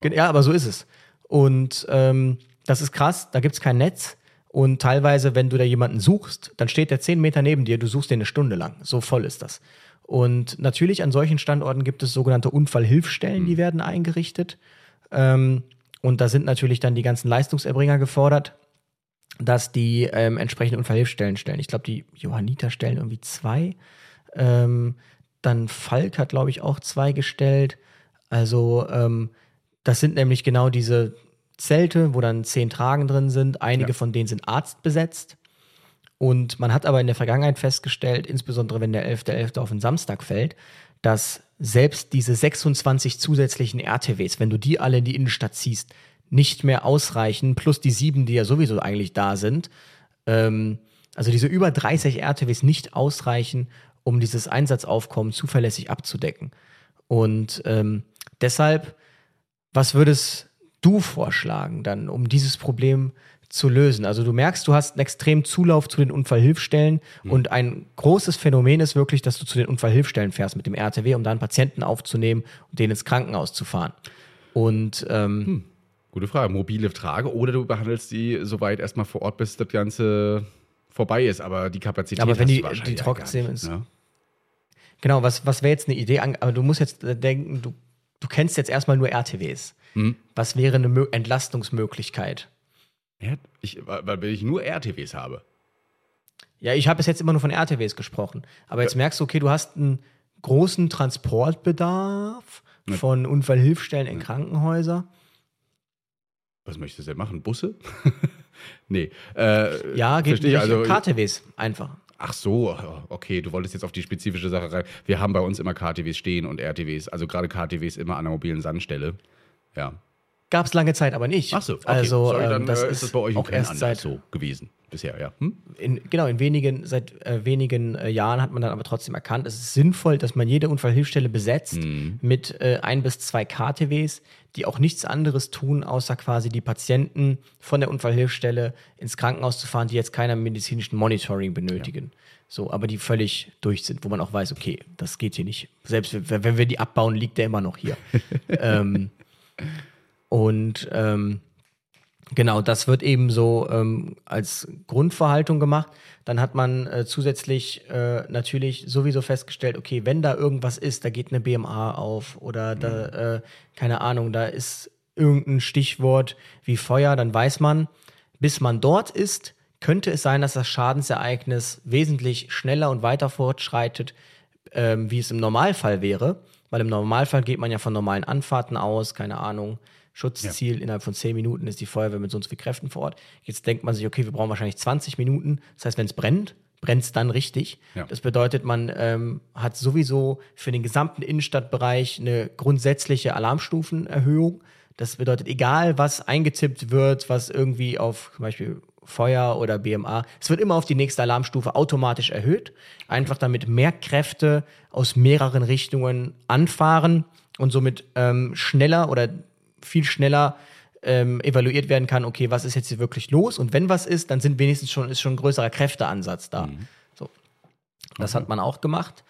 Ja, aber so ist es. Und ähm, das ist krass, da gibt es kein Netz. Und teilweise, wenn du da jemanden suchst, dann steht der zehn Meter neben dir, du suchst den eine Stunde lang. So voll ist das. Und natürlich an solchen Standorten gibt es sogenannte Unfallhilfstellen, die werden eingerichtet. Ähm, und da sind natürlich dann die ganzen Leistungserbringer gefordert, dass die ähm, entsprechende Unfallhilfstellen stellen. Ich glaube, die Johanniter stellen irgendwie zwei. Ähm, dann Falk hat, glaube ich, auch zwei gestellt. Also ähm, das sind nämlich genau diese Zelte, wo dann zehn Tragen drin sind. Einige Ja. von denen sind arztbesetzt. Und man hat aber in der Vergangenheit festgestellt, insbesondere wenn der 11.11. auf einen Samstag fällt, dass selbst diese 26 zusätzlichen RTWs, wenn du die alle in die Innenstadt ziehst, nicht mehr ausreichen, plus die sieben, die ja sowieso eigentlich da sind. Ähm, also diese über 30 RTWs nicht ausreichen, um dieses Einsatzaufkommen zuverlässig abzudecken. Und ähm, deshalb, was würdest du vorschlagen dann, um dieses Problem zu lösen? Also du merkst, du hast einen extremen Zulauf zu den Unfallhilfstellen und ein großes Phänomen ist wirklich, dass du zu den Unfallhilfstellen fährst mit dem RTW, um da einen Patienten aufzunehmen und den ins Krankenhaus zu fahren. Und ähm, Gute Frage. Mobile Trage oder du behandelst die soweit erstmal vor Ort, bis das Ganze vorbei ist. Aber die Kapazität Aber wenn die- die ja trotzdem ist- ne? Genau, was, was wäre jetzt eine Idee? Aber du musst jetzt äh, denken, du, du kennst jetzt erstmal nur RTWs. Hm. Was wäre eine Mö Entlastungsmöglichkeit? Ja, ich, weil weil ich nur RTWs habe. Ja, ich habe bis jetzt immer nur von RTWs gesprochen. Aber jetzt merkst du, okay, du hast einen großen Transportbedarf von Unfallhilfstellen in Krankenhäuser. Was möchtest du denn machen? Busse? nee. Äh, Ja, geht nicht. Also, KTWs einfach. Ach so, okay, du wolltest jetzt auf die spezifische Sache rein. Wir haben bei uns immer KTWs stehen und RTWs, also gerade KTWs immer an der mobilen Sandstelle. Ja. Gab es lange Zeit aber nicht. Ach so, okay. Also Sorry, ähm, dann das äh, ist, ist das bei euch auch erst seit so gewesen bisher, ja. Hm? in, genau, in wenigen, seit äh, wenigen äh, Jahren hat man dann aber trotzdem erkannt, es ist sinnvoll, dass man jede Unfallhilfstelle besetzt Mhm. mit äh, ein bis zwei KTWs, die auch nichts anderes tun, außer quasi die Patienten von der Unfallhilfstelle ins Krankenhaus zu fahren, die jetzt keiner medizinischen Monitoring benötigen. So, aber die völlig durch sind, wo man auch weiß, okay, das geht hier nicht. Selbst wenn wenn wir die abbauen, liegt der immer noch hier. ähm, und ähm, Genau, das wird eben so ähm, als Grundverhaltung gemacht. Dann hat man äh, zusätzlich äh, natürlich sowieso festgestellt, okay, wenn da irgendwas ist, da geht eine BMA auf oder da, äh, keine Ahnung, da ist irgendein Stichwort wie Feuer, dann weiß man, bis man dort ist, könnte es sein, dass das Schadensereignis wesentlich schneller und weiter fortschreitet, ähm, wie es im Normalfall wäre. Weil im Normalfall geht man ja von normalen Anfahrten aus, keine Ahnung. Schutzziel innerhalb von 10 Minuten ist die Feuerwehr mit so und so viel Kräften vor Ort. Jetzt denkt man sich, okay, wir brauchen wahrscheinlich 20 Minuten. Das heißt, wenn es brennt, brennt es dann richtig. Ja. Das bedeutet, man ähm, hat sowieso für den gesamten Innenstadtbereich eine grundsätzliche Alarmstufenerhöhung. Das bedeutet, egal was eingetippt wird, was irgendwie auf zum Beispiel Feuer oder BMA, es wird immer auf die nächste Alarmstufe automatisch erhöht. Einfach damit mehr Kräfte aus mehreren Richtungen anfahren und somit ähm, schneller oder viel schneller ähm, evaluiert werden kann, okay, was ist jetzt hier wirklich los? Und wenn was ist, dann sind wenigstens schon, ist schon ein größerer Kräfteansatz da. So. Das hat man auch gemacht.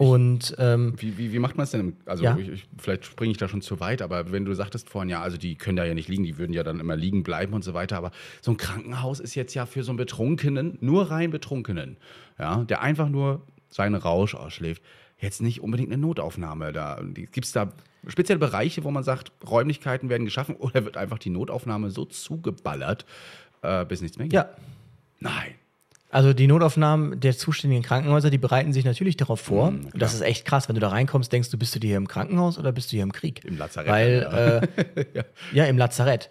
Und ähm, Wie, wie, wie macht man es denn? Also Ja. ich, ich, vielleicht springe ich da schon zu weit, aber wenn du sagtest vorhin, ja, also die können da ja nicht liegen, die würden ja dann immer liegen bleiben und so weiter. Aber so ein Krankenhaus ist jetzt ja für so einen Betrunkenen, nur rein Betrunkenen, ja, der einfach nur seinen Rausch ausschläft, jetzt nicht unbedingt eine Notaufnahme. Da gibt es da spezielle Bereiche, wo man sagt, Räumlichkeiten werden geschaffen oder wird einfach die Notaufnahme so zugeballert, äh, bis nichts mehr geht? ja, Nein. Also die Notaufnahmen der zuständigen Krankenhäuser, die bereiten sich natürlich darauf vor. und das ist echt krass, wenn du da reinkommst, denkst du, bist du hier im Krankenhaus oder bist du hier im Krieg? Im Lazarett, Weil, äh, ja. im Lazarett.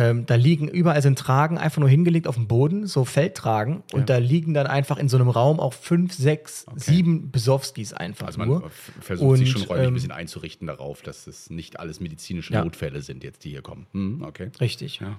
Ähm, da liegen überall sind Tragen einfach nur hingelegt auf dem Boden, so Feldtragen. Und da liegen dann einfach in so einem Raum auch fünf, sechs, sieben Besowskis einfach Also man nur. versucht sich Und, schon räumlich ähm, ein bisschen einzurichten darauf, dass es nicht alles medizinische Ja. Notfälle sind jetzt, die hier kommen. Hm, okay. Richtig. Ja.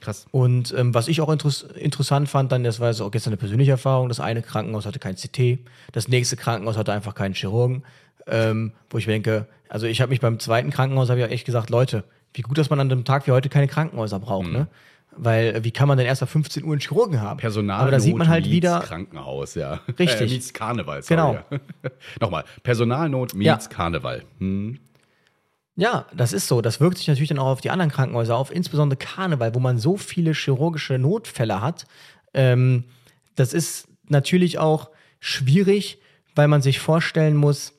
Krass. Und ähm, was ich auch interess interessant fand, dann, das war so auch gestern eine persönliche Erfahrung, das eine Krankenhaus hatte kein CT, das nächste Krankenhaus hatte einfach keinen Chirurgen, ähm, wo ich denke, also ich habe mich beim zweiten Krankenhaus, habe ich auch echt gesagt, Leute, wie gut, dass man an einem Tag wie heute keine Krankenhäuser braucht, Mhm. ne? Weil äh, wie kann man denn erst ab 15 Uhr einen Chirurgen haben? Personal. Aber da sieht man halt wieder, Krankenhaus, ja. Richtig. Äh, meets Karneval, sorry. Genau. Ja. Nochmal. Personalnot meets Ja. Karneval. Hm. Ja, das ist so. Das wirkt sich natürlich dann auch auf die anderen Krankenhäuser auf, insbesondere Karneval, wo man so viele chirurgische Notfälle hat. Ähm, das ist natürlich auch schwierig, weil man sich vorstellen muss,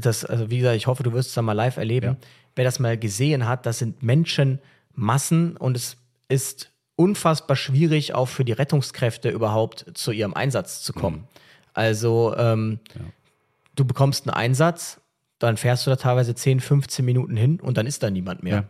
das, also wie gesagt, ich hoffe, du wirst es dann mal live erleben. Ja. Wer das mal gesehen hat, das sind Menschenmassen und es ist unfassbar schwierig, auch für die Rettungskräfte überhaupt zu ihrem Einsatz zu kommen. Also ähm, du bekommst einen Einsatz, dann fährst du da teilweise 10, 15 Minuten hin und dann ist da niemand mehr.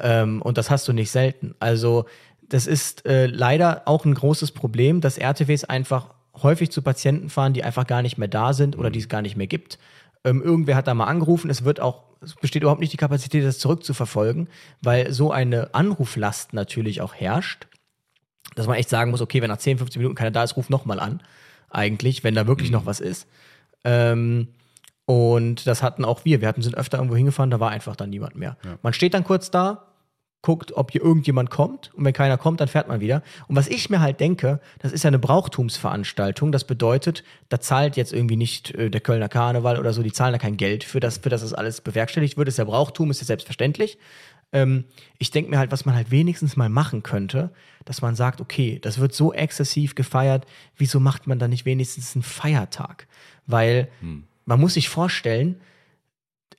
Ähm, und das hast du nicht selten. Also das ist äh, leider auch ein großes Problem, dass RTWs einfach häufig zu Patienten fahren, die einfach gar nicht mehr da sind oder die es gar nicht mehr gibt. Ähm, irgendwer hat da mal angerufen, es wird auch, es besteht überhaupt nicht die Kapazität, das zurückzuverfolgen, weil so eine Anruflast natürlich auch herrscht, dass man echt sagen muss, okay, wenn nach 10, 15 Minuten keiner da ist, ruf nochmal an, eigentlich, wenn da wirklich noch was ist. Ähm, und das hatten auch wir. Wir hatten, sind öfter irgendwo hingefahren, da war einfach dann niemand mehr. Man steht dann kurz da, guckt, ob hier irgendjemand kommt. Und wenn keiner kommt, dann fährt man wieder. Und was ich mir halt denke, das ist ja eine Brauchtumsveranstaltung. Das bedeutet, da zahlt jetzt irgendwie nicht äh, der Kölner Karneval oder so, die zahlen da kein Geld für das, für das das alles bewerkstelligt wird. Das ist ja Brauchtum, ist ja selbstverständlich. Ähm, ich denke mir halt, was man halt wenigstens mal machen könnte, dass man sagt, okay, das wird so exzessiv gefeiert, wieso macht man da nicht wenigstens einen Feiertag? Weil man muss sich vorstellen,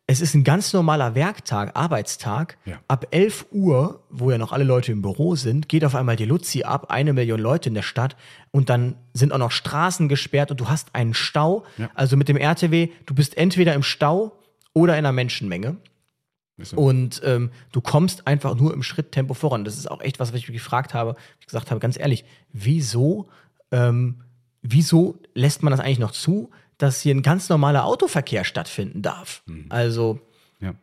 es ist ein ganz normaler Werktag, Arbeitstag. Ja. Ab 11 Uhr, wo ja noch alle Leute im Büro sind, geht auf einmal die Luzi ab, eine Million Leute in der Stadt und dann sind auch noch Straßen gesperrt und du hast einen Stau. Ja. Also mit dem RTW, du bist entweder im Stau oder in einer Menschenmenge. So. Und ähm, du kommst einfach nur im Schritttempo voran. Das ist auch echt was, was ich mich gefragt habe. Ich gesagt habe, ganz ehrlich, wieso, ähm, wieso lässt man das eigentlich noch zu, dass hier ein ganz normaler Autoverkehr stattfinden darf? Also, Ja.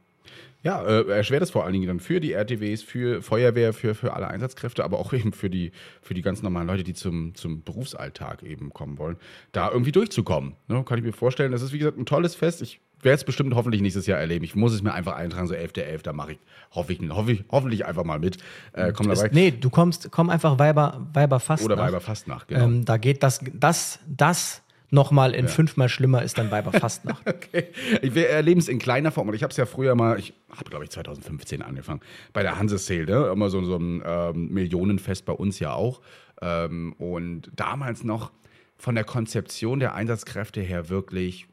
Ja, äh, erschwert es vor allen Dingen dann für die RTWs, für Feuerwehr, für, für alle Einsatzkräfte, aber auch eben für die, für die ganz normalen Leute, die zum, zum Berufsalltag eben kommen wollen, da irgendwie durchzukommen. Ne? Kann ich mir vorstellen. Das ist, wie gesagt, ein tolles Fest. Ich werde es bestimmt hoffentlich nächstes Jahr erleben. Ich muss es mir einfach eintragen, so 11.11., da mache ich, hoffe ich, hoffe ich, hoffentlich einfach mal mit. Äh, komm dabei. nee, du kommst, komm einfach Weiber, Weiber fast Oder nach. Weiber fast nach, genau. Ähm, da geht das, das, das nochmal in fünfmal schlimmer ist dann Weiber fast nach. Okay. Wir erleben es in kleiner Form. Und ich habe es ja früher mal, ich habe, glaube ich, 2015 angefangen, bei der Hanse Sale, ne? immer so, so ein ähm, Millionenfest bei uns ja auch. Ähm, und damals noch von der Konzeption der Einsatzkräfte her wirklich,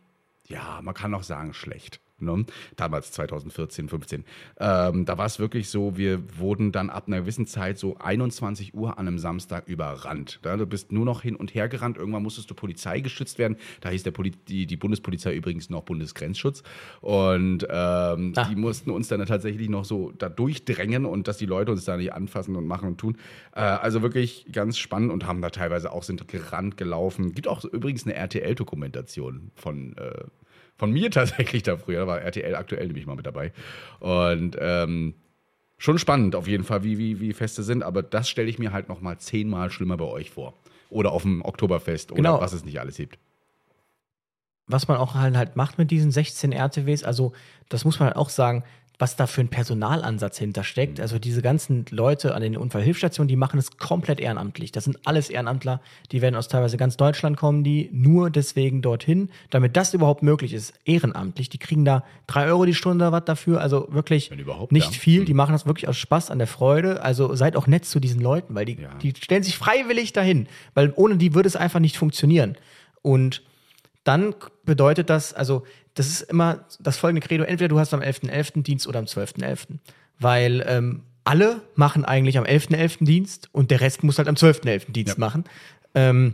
ja, man kann auch sagen, schlecht. Ne? Damals 2014, 15. Ähm, da war es wirklich so, wir wurden dann ab einer gewissen Zeit so 21 Uhr an einem Samstag überrannt. Ja, du bist nur noch hin und her gerannt. Irgendwann musstest du Polizei geschützt werden. Da hieß der Poli die, die Bundespolizei übrigens noch Bundesgrenzschutz. Und ähm, Ah. die mussten uns dann tatsächlich noch so da durchdrängen und dass die Leute uns da nicht anfassen und machen und tun. Äh, also wirklich ganz spannend und haben da teilweise auch sind gerannt, gelaufen. Gibt auch übrigens eine RTL-Dokumentation von äh, von mir tatsächlich da früher, da war RTL aktuell nämlich mal mit dabei. Und ähm, schon spannend auf jeden Fall, wie, wie, wie Feste sind, aber das stelle ich mir halt noch mal zehnmal schlimmer bei euch vor. Oder auf dem Oktoberfest oder Genau. was es nicht alles gibt. was man auch halt, halt macht mit diesen 16 RTWs, also das muss man halt auch sagen, was da für ein Personalansatz hintersteckt. Also diese ganzen Leute an den Unfallhilfsstationen, die machen es komplett ehrenamtlich. Das sind alles Ehrenamtler, die werden aus teilweise ganz Deutschland kommen, die nur deswegen dorthin, damit das überhaupt möglich ist, ehrenamtlich. Die kriegen da drei Euro die Stunde was dafür, also wirklich nicht ja. viel. Die machen das wirklich aus Spaß an der Freude. Also seid auch nett zu diesen Leuten, weil die, Ja. die stellen sich freiwillig dahin, weil ohne die würde es einfach nicht funktionieren. Und dann bedeutet das, also das ist immer das folgende Credo, entweder du hast am 11.11. Dienst oder am 12.11. Weil ähm, alle machen eigentlich am 11.11. Dienst und der Rest muss halt am 12.11. Dienst Ja. machen. Ähm,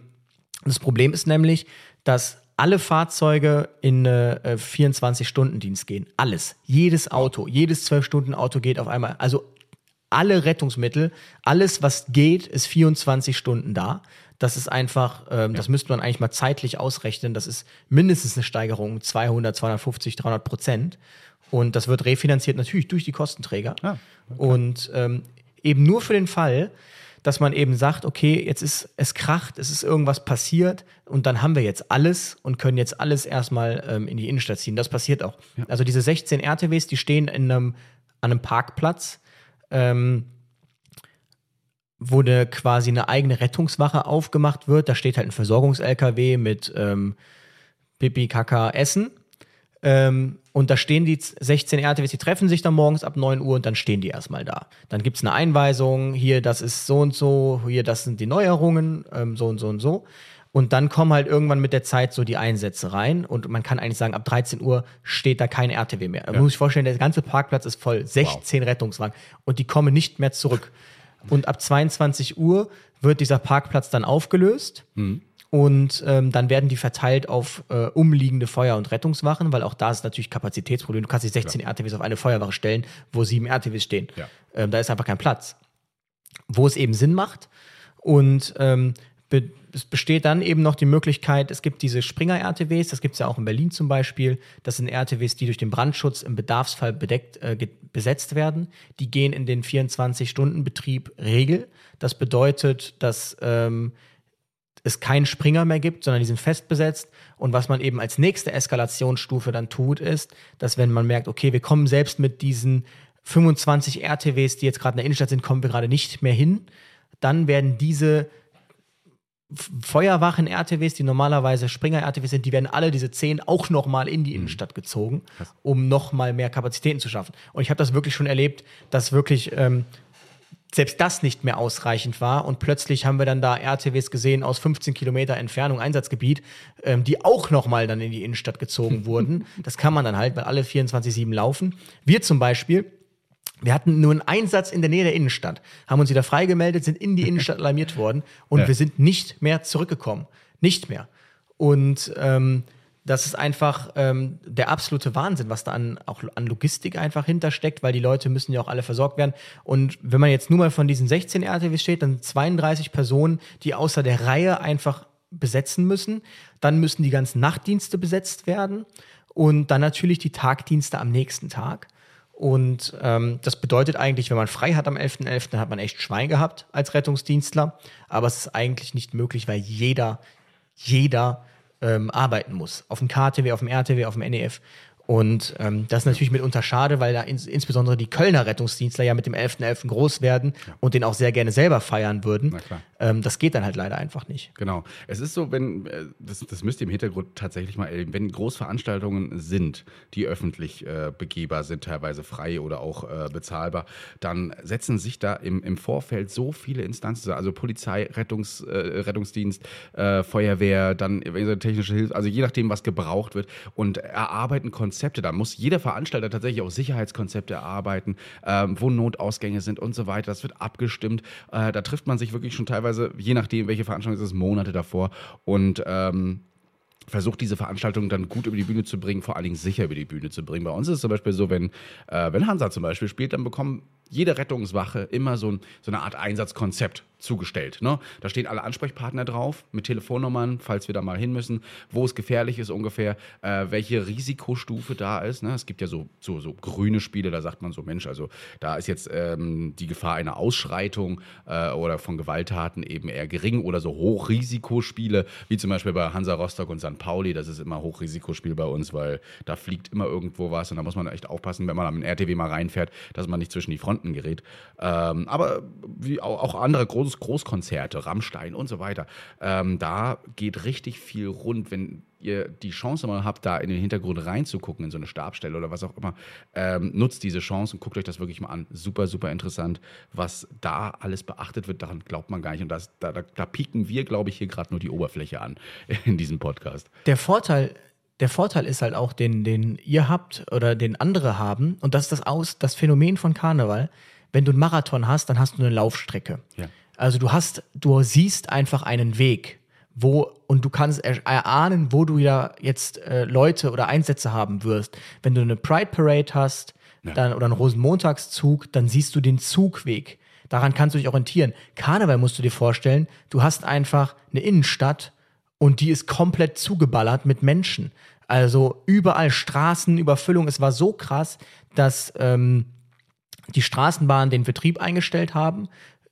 das Problem ist nämlich, dass alle Fahrzeuge in äh, 24-Stunden-Dienst gehen. Alles. Jedes Auto, jedes 12-Stunden-Auto geht auf einmal. Also alle Rettungsmittel, alles, was geht, ist 24 Stunden da. Das ist einfach, ähm, das müsste man eigentlich mal zeitlich ausrechnen. Das ist mindestens eine Steigerung, 200, 250, 300 Prozent. Und das wird refinanziert natürlich durch die Kostenträger. Ah, Und ähm, eben nur für den Fall, dass man eben sagt, okay, jetzt ist es kracht, es ist irgendwas passiert und dann haben wir jetzt alles und können jetzt alles erstmal ähm, in die Innenstadt ziehen. Das passiert auch. Also diese 16 RTWs, die stehen in einem, an einem Parkplatz, ähm, wo eine, quasi eine eigene Rettungswache aufgemacht wird. Da steht halt ein Versorgungs-LKW mit ähm, Pipi, Kaka, Essen. Ähm, und da stehen die 16 RTWs, die treffen sich dann morgens ab 9 Uhr und dann stehen die erstmal da. Dann gibt es eine Einweisung, hier, das ist so und so, hier, das sind die Neuerungen, ähm, so und so und so. Und dann kommen halt irgendwann mit der Zeit so die Einsätze rein und man kann eigentlich sagen, ab 13 Uhr steht da kein RTW mehr. Da muss ich vorstellen, der ganze Parkplatz ist voll, 16 Rettungswagen und die kommen nicht mehr zurück. Und ab 22 Uhr wird dieser Parkplatz dann aufgelöst. Und ähm, dann werden die verteilt auf äh, umliegende Feuer- und Rettungswachen, weil auch da ist natürlich Kapazitätsproblem. Du kannst nicht 16 RTWs auf eine Feuerwache stellen, wo sieben RTWs stehen. Ja. Ähm, da ist einfach kein Platz. Wo es eben Sinn macht. Und ähm, be es besteht dann eben noch die Möglichkeit, es gibt diese Springer-RTWs, das gibt es ja auch in Berlin zum Beispiel. Das sind RTWs, die durch den Brandschutz im Bedarfsfall bedeckt, äh, besetzt werden. Die gehen in den 24-Stunden-Betrieb Regel. Das bedeutet, dass ähm, es keinen Springer mehr gibt, sondern die sind fest besetzt. Und was man eben als nächste Eskalationsstufe dann tut, ist, dass wenn man merkt, okay, wir kommen selbst mit diesen 25 RTWs, die jetzt gerade in der Innenstadt sind, kommen wir gerade nicht mehr hin, dann werden diese Feuerwachen-RTWs, die normalerweise Springer-RTWs sind, die werden alle diese 10 auch nochmal in die Innenstadt gezogen, um nochmal mehr Kapazitäten zu schaffen. Und ich habe das wirklich schon erlebt, dass wirklich ähm, selbst das nicht mehr ausreichend war. Und plötzlich haben wir dann da RTWs gesehen aus 15 Kilometer Entfernung, Einsatzgebiet, ähm, die auch nochmal dann in die Innenstadt gezogen wurden. Das kann man dann halt, weil alle 24-7 laufen. Wir zum Beispiel, wir hatten nur einen Einsatz in der Nähe der Innenstadt, haben uns wieder freigemeldet, sind in die Innenstadt alarmiert worden und Ja. wir sind nicht mehr zurückgekommen. Nicht mehr. Und ähm, das ist einfach ähm, der absolute Wahnsinn, was da an, auch an Logistik einfach hintersteckt, weil die Leute müssen ja auch alle versorgt werden. Und wenn man jetzt nur mal von diesen 16 RTWs steht, dann sind 32 Personen, die außer der Reihe einfach besetzen müssen. Dann müssen die ganzen Nachtdienste besetzt werden und dann natürlich die Tagdienste am nächsten Tag. Und ähm, das bedeutet eigentlich, wenn man frei hat am 11.11., dann hat man echt Schwein gehabt als Rettungsdienstler. Aber es ist eigentlich nicht möglich, weil jeder, jeder ähm, arbeiten muss. Auf dem KTW, auf dem RTW, auf dem NEF. Und ähm, das ist natürlich mitunter schade, weil da ins, insbesondere die Kölner Rettungsdienstler ja mit dem 11.11. groß werden und den auch sehr gerne selber feiern würden. Ähm, das geht dann halt leider einfach nicht. Genau. Es ist so, wenn, äh, das, das müsst ihr im Hintergrund tatsächlich mal erleben, wenn Großveranstaltungen sind, die öffentlich äh, begehbar sind, teilweise frei oder auch äh, bezahlbar, dann setzen sich da im, im Vorfeld so viele Instanzen, also Polizei, Rettungs, äh, Rettungsdienst, äh, Feuerwehr, dann eventuell technische Hilfe, also je nachdem, was gebraucht wird und erarbeiten Konzepte. Da muss jeder Veranstalter tatsächlich auch Sicherheitskonzepte erarbeiten, ähm, wo Notausgänge sind und so weiter. Das wird abgestimmt. Äh, da trifft man sich wirklich schon teilweise, je nachdem, welche Veranstaltung es ist, Monate davor. Und ähm, versucht diese Veranstaltung dann gut über die Bühne zu bringen, vor allen Dingen sicher über die Bühne zu bringen. Bei uns ist es zum Beispiel so, wenn, äh, wenn Hansa zum Beispiel spielt, dann bekommen jede Rettungswache immer so, ein, so eine Art Einsatzkonzept zugestellt. Ne? Da stehen alle Ansprechpartner drauf mit Telefonnummern, falls wir da mal hin müssen, wo es gefährlich ist ungefähr, äh, welche Risikostufe da ist. Ne? Es gibt ja so, so, so grüne Spiele, da sagt man so, Mensch, also da ist jetzt ähm, die Gefahr einer Ausschreitung äh, oder von Gewalttaten eben eher gering oder so Hochrisikospiele, wie zum Beispiel bei Hansa Rostock und St. Pauli, das ist immer Hochrisikospiel bei uns, weil da fliegt immer irgendwo was und da muss man echt aufpassen, wenn man am RTW mal reinfährt, dass man nicht zwischen die Fronten gerät. Ähm, aber wie auch, auch andere Groß Großkonzerte, Rammstein und so weiter, ähm, da geht richtig viel rund, wenn ihr die Chance mal habt, da in den Hintergrund reinzugucken, in so eine Stabstelle oder was auch immer, ähm, nutzt diese Chance und guckt euch das wirklich mal an. Super, super interessant, was da alles beachtet wird, daran glaubt man gar nicht. Und das, da, da, da pieken wir, glaube ich, hier gerade nur die Oberfläche an in diesem Podcast. Der Vorteil, der Vorteil ist halt auch, den, den ihr habt oder den andere haben, und das ist das Aus, das Phänomen von Karneval. Wenn du einen Marathon hast, dann hast du eine Laufstrecke. Ja. Also du hast, du siehst einfach einen Weg, wo und du kannst er- erahnen, wo du wieder jetzt äh, Leute oder Einsätze haben wirst. Wenn du eine Pride Parade hast, dann oder einen Rosenmontagszug, dann siehst du den Zugweg. Daran kannst du dich orientieren. Karneval musst du dir vorstellen, du hast einfach eine Innenstadt und die ist komplett zugeballert mit Menschen. Also überall Straßenüberfüllung. Es war so krass, dass ähm, die Straßenbahn den Betrieb eingestellt haben.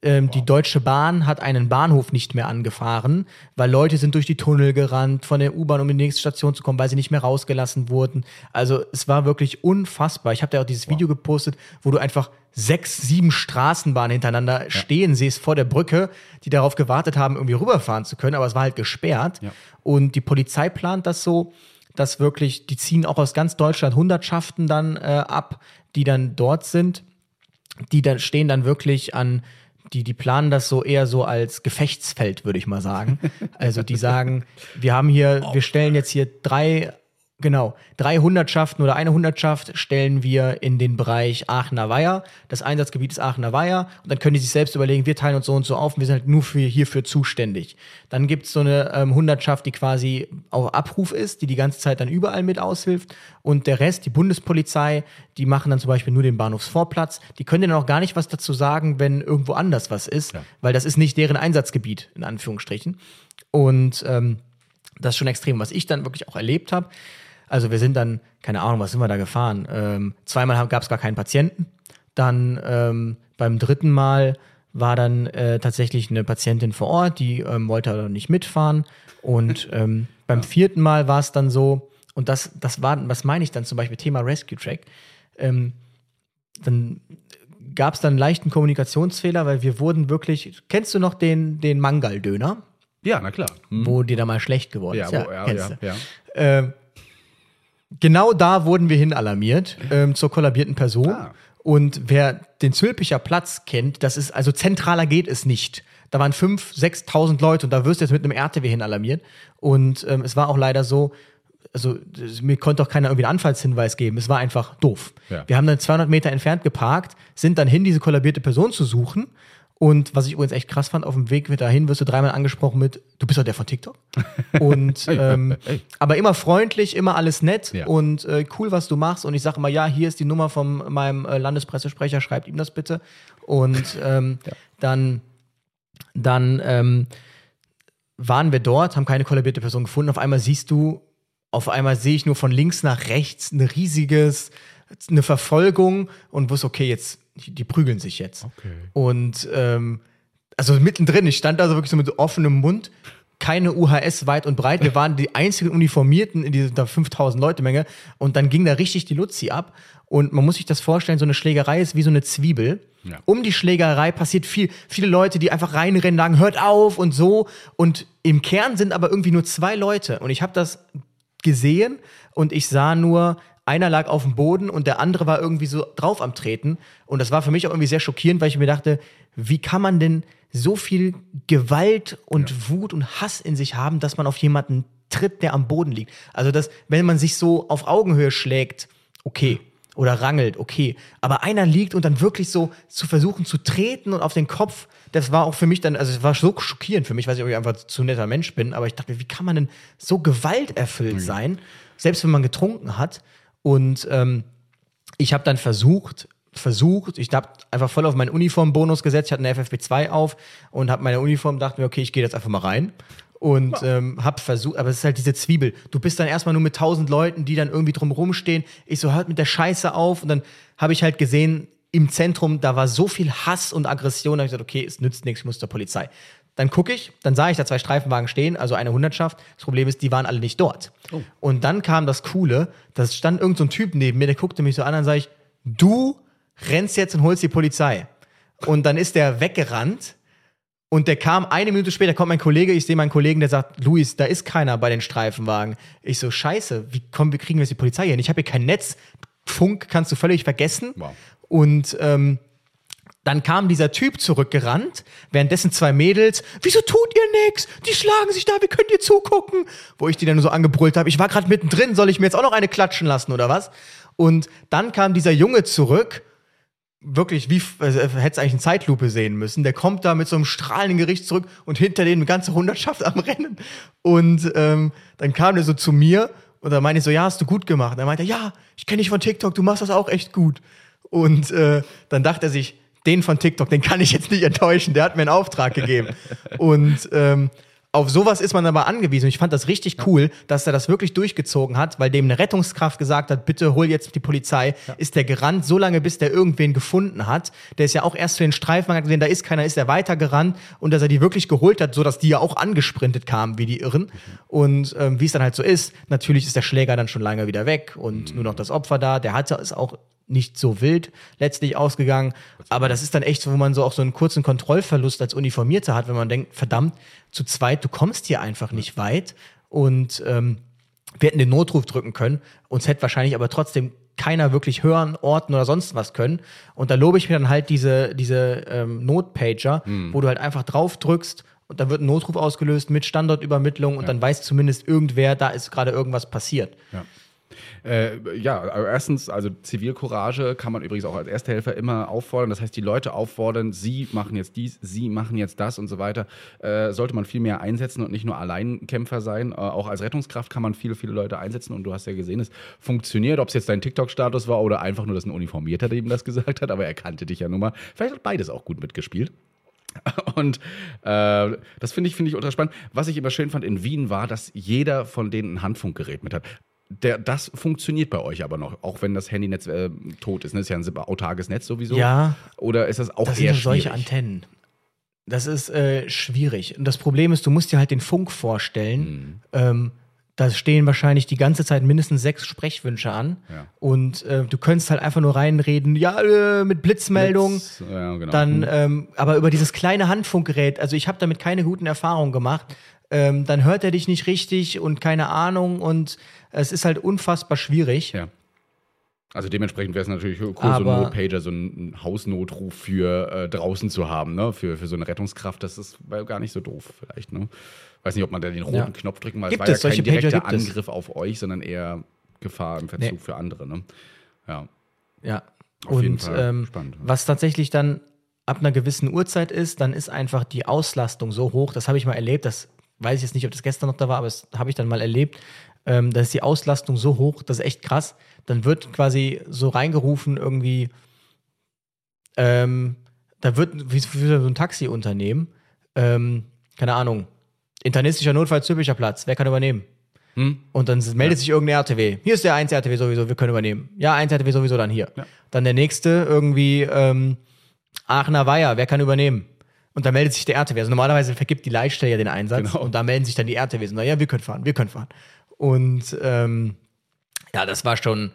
Ähm, Die Deutsche Bahn hat einen Bahnhof nicht mehr angefahren, weil Leute sind durch die Tunnel gerannt von der U-Bahn, um in die nächste Station zu kommen, weil sie nicht mehr rausgelassen wurden. Also es war wirklich unfassbar. Ich habe da auch dieses Video gepostet, wo du einfach sechs, sieben Straßenbahnen hintereinander stehen siehst vor der Brücke, die darauf gewartet haben, irgendwie rüberfahren zu können, aber es war halt gesperrt. Und die Polizei plant das so, dass wirklich, die ziehen auch aus ganz Deutschland Hundertschaften dann äh, ab, die dann dort sind. Die dann stehen dann wirklich an, die, die planen das so eher so als Gefechtsfeld, würde ich mal sagen. Also die sagen, wir haben hier, wir stellen jetzt hier drei Genau. Drei Hundertschaften oder eine Hundertschaft stellen wir in den Bereich Aachener Weiher. Das Einsatzgebiet ist Aachener Weiher. Und dann können die sich selbst überlegen, wir teilen uns so und so auf und wir sind halt nur für, hierfür zuständig. Dann gibt's so eine ähm, Hundertschaft, die quasi auf Abruf ist, die die ganze Zeit dann überall mit aushilft. Und der Rest, die Bundespolizei, die machen dann zum Beispiel nur den Bahnhofsvorplatz. Die können dann auch gar nicht was dazu sagen, wenn irgendwo anders was ist, weil das ist nicht deren Einsatzgebiet, in Anführungsstrichen. Und ähm, das ist schon extrem. Was ich dann wirklich auch erlebt habe, also wir sind dann, keine Ahnung, was sind wir da gefahren? Ähm, zweimal gab es gar keinen Patienten. Dann ähm, beim dritten Mal war dann äh, tatsächlich eine Patientin vor Ort, die ähm, wollte aber nicht mitfahren. Und ähm, beim vierten Mal war es dann so, und das, das war, was meine ich dann zum Beispiel, Thema Rescue Track, ähm, dann gab es dann einen leichten Kommunikationsfehler, weil wir wurden wirklich, kennst du noch den, den Mangal-Döner, Ja, na klar. Hm. wo dir da mal schlecht geworden Ja, ist? wo, ja, kennst ja, du. ja. Ähm, genau da wurden wir hin alarmiert, ähm, zur kollabierten Person. Ah. Und wer den Zülpicher Platz kennt, das ist, also zentraler geht es nicht. Da waren 5.000, 6.000 Leute und da wirst du jetzt mit einem RTW hin alarmiert. Und ähm, es war auch leider so, also mir konnte auch keiner irgendwie einen Anfallshinweis geben. Es war einfach doof. Ja. Wir haben dann 200 Meter entfernt geparkt, sind dann hin, diese kollabierte Person zu suchen. Und was ich übrigens echt krass fand, auf dem Weg dahin wirst du dreimal angesprochen mit, du bist doch der von TikTok. Und ähm, aber immer freundlich, immer alles nett Ja. und äh, cool, was du machst. Und ich sage immer, ja, hier ist die Nummer von meinem äh, Landespressesprecher, schreibt ihm das bitte. Und ähm, dann, dann ähm, waren wir dort, haben keine kollabierte Person gefunden. Auf einmal siehst du, auf einmal sehe ich nur von links nach rechts eine riesiges, eine Verfolgung und wusste, okay, jetzt, die, die prügeln sich jetzt. Okay. Und ähm, also mittendrin, ich stand da so wirklich so mit offenem Mund, keine UHS weit und breit. Wir waren die einzigen Uniformierten in dieser 5000 Leute Menge und dann ging da richtig die Luzi ab. Und man muss sich das vorstellen, so eine Schlägerei ist wie so eine Zwiebel. Ja. Um die Schlägerei passiert viel, viele Leute, die einfach reinrennen, sagen, hört auf und so. Und im Kern sind aber irgendwie nur zwei Leute. Und ich habe das gesehen und ich sah nur, einer lag auf dem Boden und der andere war irgendwie so drauf am Treten. Und das war für mich auch irgendwie sehr schockierend, weil ich mir dachte, wie kann man denn so viel Gewalt und Wut und Hass in sich haben, dass man auf jemanden tritt, der am Boden liegt. Also, dass, wenn man sich so auf Augenhöhe schlägt, okay. Oder rangelt, okay. Aber einer liegt und dann wirklich so zu versuchen zu treten und auf den Kopf, das war auch für mich dann, also es war so schockierend für mich, weil ich einfach zu netter Mensch bin, aber ich dachte, wie kann man denn so gewalterfüllt sein, selbst wenn man getrunken hat? Und ähm, ich habe dann versucht, versucht, ich habe einfach voll auf meinen Uniformbonus gesetzt, ich hatte eine FFP2 auf und habe meine Uniform, dachte mir, okay, ich gehe jetzt einfach mal rein und ähm, habe versucht, aber es ist halt diese Zwiebel. Du bist dann erstmal nur mit tausend Leuten, die dann irgendwie drumrum stehen. Ich so, hört mit der Scheiße auf und dann habe ich halt gesehen, im Zentrum, da war so viel Hass und Aggression, da habe ich gesagt, okay, es nützt nichts, ich muss zur Polizei. Dann gucke ich, dann sah ich da zwei Streifenwagen stehen, also eine Hundertschaft. Das Problem ist, die waren alle nicht dort. Und dann kam das Coole, da stand irgend so ein Typ neben mir, der guckte mich so an und sage ich, du rennst jetzt und holst die Polizei. Und dann ist der weggerannt und der kam eine Minute später, kommt mein Kollege, ich sehe meinen Kollegen, der sagt, Luis, da ist keiner bei den Streifenwagen. Ich so, scheiße, wie kommen wir, kriegen wir jetzt die Polizei hin? Ich habe hier kein Netz, Funk kannst du völlig vergessen. Wow. Und ähm, dann kam dieser Typ zurückgerannt, währenddessen zwei Mädels, wieso tut ihr nix? Die schlagen sich da, wir können dir zugucken. Wo ich die dann so angebrüllt habe, ich war gerade mittendrin, soll ich mir jetzt auch noch eine klatschen lassen oder was? Und dann kam dieser Junge zurück, wirklich wie, also, hätte es eigentlich eine Zeitlupe sehen müssen. Der kommt da mit so einem strahlenden Gericht zurück und hinter denen eine ganze Hundertschaft am Rennen. Und ähm, dann kam der so zu mir und dann meinte ich so, ja, hast du gut gemacht. Und er meinte, ja, ich kenne dich von TikTok, du machst das auch echt gut. Und äh, dann dachte er sich, den von TikTok, den kann ich jetzt nicht enttäuschen, der hat mir einen Auftrag gegeben. Und ähm, auf sowas ist man aber angewiesen. Und ich fand das richtig cool, dass er das wirklich durchgezogen hat, weil dem eine Rettungskraft gesagt hat, bitte hol jetzt die Polizei. Ist der gerannt, so lange, bis der irgendwen gefunden hat. Der ist ja auch erst zu den Streifenwagen gesehen, da ist keiner, ist er weitergerannt und dass er die wirklich geholt hat, sodass die ja auch angesprintet kamen, wie die Irren. Und ähm, wie es dann halt so ist, natürlich ist der Schläger dann schon lange wieder weg und nur noch das Opfer da. Der hatte es auch nicht so wild letztlich ausgegangen. Aber das ist dann echt so, wo man so auch so einen kurzen Kontrollverlust als Uniformierter hat, wenn man denkt, verdammt, zu zweit, du kommst hier einfach nicht weit. Und ähm, wir hätten den Notruf drücken können, uns hätte wahrscheinlich aber trotzdem keiner wirklich hören, orten oder sonst was können. Und da lobe ich mir dann halt diese, diese ähm, Notpager, wo du halt einfach drauf drückst und dann wird ein Notruf ausgelöst mit Standortübermittlung und dann weiß zumindest irgendwer, da ist gerade irgendwas passiert. Äh, ja, also erstens, also Zivilcourage kann man übrigens auch als Ersthelfer immer auffordern. Das heißt, die Leute auffordern, sie machen jetzt dies, sie machen jetzt das und so weiter. Äh, sollte man viel mehr einsetzen und nicht nur Alleinkämpfer sein. Äh, auch als Rettungskraft kann man viele, viele Leute einsetzen und du hast ja gesehen, es funktioniert. Ob es jetzt dein TikTok-Status war oder einfach nur, dass ein Uniformierter ihm das gesagt hat, aber er kannte dich ja nun mal. Vielleicht hat beides auch gut mitgespielt. Und äh, das finde ich, finde ich ultra spannend. Was ich immer schön fand in Wien war, dass jeder von denen ein Handfunkgerät mit hat. Der, das funktioniert bei euch aber noch, auch wenn das Handynetz äh, tot ist. Ne? Das ist ja ein autarkes Netz sowieso. Ja. Oder ist das auch Das sind eher ja solche schwierig? Antennen. Das ist äh, schwierig. Und das Problem ist, du musst dir halt den Funk vorstellen. Hm. Ähm, da stehen wahrscheinlich die ganze Zeit mindestens sechs Sprechwünsche an. Ja. Und äh, du könntest halt einfach nur reinreden, ja, äh, mit Blitzmeldung. Blitz, ja, genau. Dann, Hm. ähm, aber über dieses kleine Handfunkgerät, also ich habe damit keine guten Erfahrungen gemacht. Ähm, dann hört er dich nicht richtig und keine Ahnung und es ist halt unfassbar schwierig. ja. Also dementsprechend wäre es natürlich cool, so Aber- ein Notpager, so einen Hausnotruf für äh, draußen zu haben, ne? Für, für so eine Rettungskraft. Das ist gar nicht so doof, vielleicht, ne? Weiß nicht, ob man da den roten Ja. Knopf drücken muss. Gibt es war es, ja kein Pager direkter es. Angriff auf euch, sondern eher Gefahr im Verzug Nee. für andere, ne? Ja. Ja. Auf jeden und Fall ähm, spannend. was tatsächlich dann ab einer gewissen Uhrzeit ist, dann ist einfach die Auslastung so hoch. Das habe ich mal erlebt. Das weiß ich jetzt nicht, ob das gestern noch da war, aber das habe ich dann mal erlebt. Ähm, da ist die Auslastung so hoch, das ist echt krass. Dann wird quasi so reingerufen irgendwie. Ähm, da wird wie für so ein Taxiunternehmen, ähm, keine Ahnung, internistischer Notfall, typischer Platz. Wer kann übernehmen? Und dann meldet sich irgendein RTW. Hier ist der 1 RTW sowieso, wir können übernehmen. Ja, 1 RTW sowieso, dann hier. Dann der nächste irgendwie ähm, Aachener Weiher, wer kann übernehmen? Und da meldet sich der RTW. Also normalerweise vergibt die Leitstelle ja den Einsatz Genau. und da melden sich dann die RTWs. Na ja, wir können fahren, wir können fahren. Und ähm, ja, das war schon.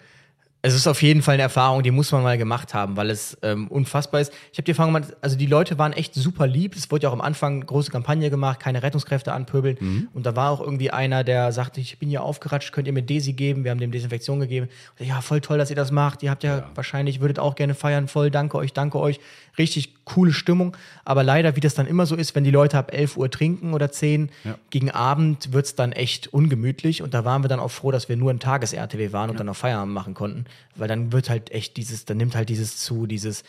Es ist auf jeden Fall eine Erfahrung, die muss man mal gemacht haben, weil es ähm, unfassbar ist. Ich habe die Erfahrung gemacht, also die Leute waren echt super lieb. Es wurde ja auch am Anfang eine große Kampagne gemacht, keine Rettungskräfte anpöbeln. Mhm. Und da war auch irgendwie einer, der sagte, ich bin hier aufgeratscht, könnt ihr mir Desi geben? Wir haben dem Desinfektion gegeben. Ich, ja, voll toll, dass ihr das macht. Ihr habt ja, wahrscheinlich, würdet auch gerne feiern. Voll, danke euch, danke euch. Richtig coole Stimmung. Aber leider, wie das dann immer so ist, wenn die Leute ab 11 Uhr trinken oder 10, gegen Abend wird's dann echt ungemütlich. Und da waren wir dann auch froh, dass wir nur ein Tages-RTW waren und dann auch Feierabend machen konnten. Weil dann wird halt echt dieses, dann nimmt halt dieses zu, dieses,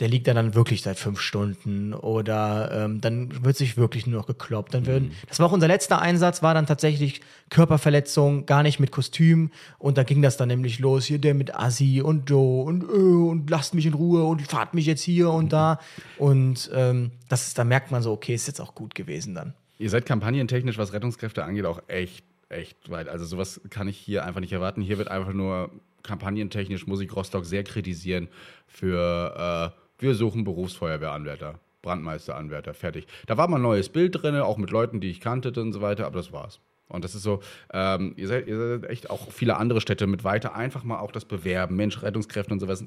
der liegt da dann wirklich seit fünf Stunden oder ähm, dann wird sich wirklich nur noch gekloppt. Dann würden, das war auch unser letzter Einsatz, war dann tatsächlich Körperverletzung, gar nicht mit Kostüm und da ging das dann nämlich los, hier der mit Assi und Joe und äh, und lasst mich in Ruhe und fahrt mich jetzt hier und da und ähm, das ist, da merkt man so, okay, ist jetzt auch gut gewesen dann. Ihr seid kampagnentechnisch, was Rettungskräfte angeht, auch echt, echt weit. Also sowas kann ich hier einfach nicht erwarten. Hier wird einfach nur kampagnentechnisch Musik Rostock sehr kritisieren für äh, wir suchen Berufsfeuerwehranwärter, Brandmeisteranwärter, fertig. Da war mal ein neues Bild drin, auch mit Leuten, die ich kannte und so weiter, aber das war's. Und das ist so, ähm, ihr, seid, ihr seid echt auch viele andere Städte mit weiter, einfach mal auch das Bewerben. Mensch, Rettungskräfte und sowas äh,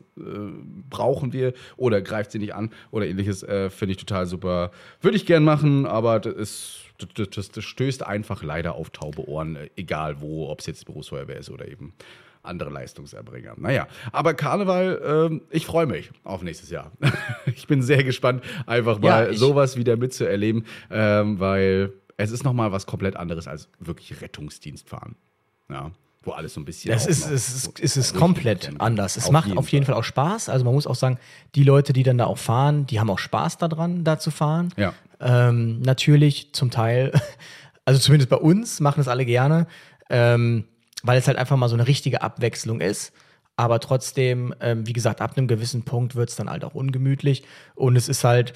brauchen wir oder greift sie nicht an oder ähnliches, äh, finde ich total super. Würde ich gern machen, aber das, ist, das, das, das stößt einfach leider auf taube Ohren, äh, egal wo, ob es jetzt Berufsfeuerwehr ist oder eben andere Leistungserbringer. Naja, aber Karneval, ähm, ich freue mich auf nächstes Jahr. ich bin sehr gespannt, einfach Ja, mal ich- sowas wieder mitzuerleben, ähm, weil es ist nochmal was komplett anderes als wirklich Rettungsdienst fahren. Ja, wo alles so ein bisschen. Es auch ist, es ist, es ist komplett anders. Es macht auf jeden Fall. auch Spaß. Also man muss auch sagen, die Leute, die dann da auch fahren, die haben auch Spaß daran, da zu fahren. Ja. Ähm, natürlich zum Teil, also zumindest bei uns machen es alle gerne, ähm, weil es halt einfach mal so eine richtige Abwechslung ist. Aber trotzdem, ähm, wie gesagt, ab einem gewissen Punkt wird es dann halt auch ungemütlich. Und es ist halt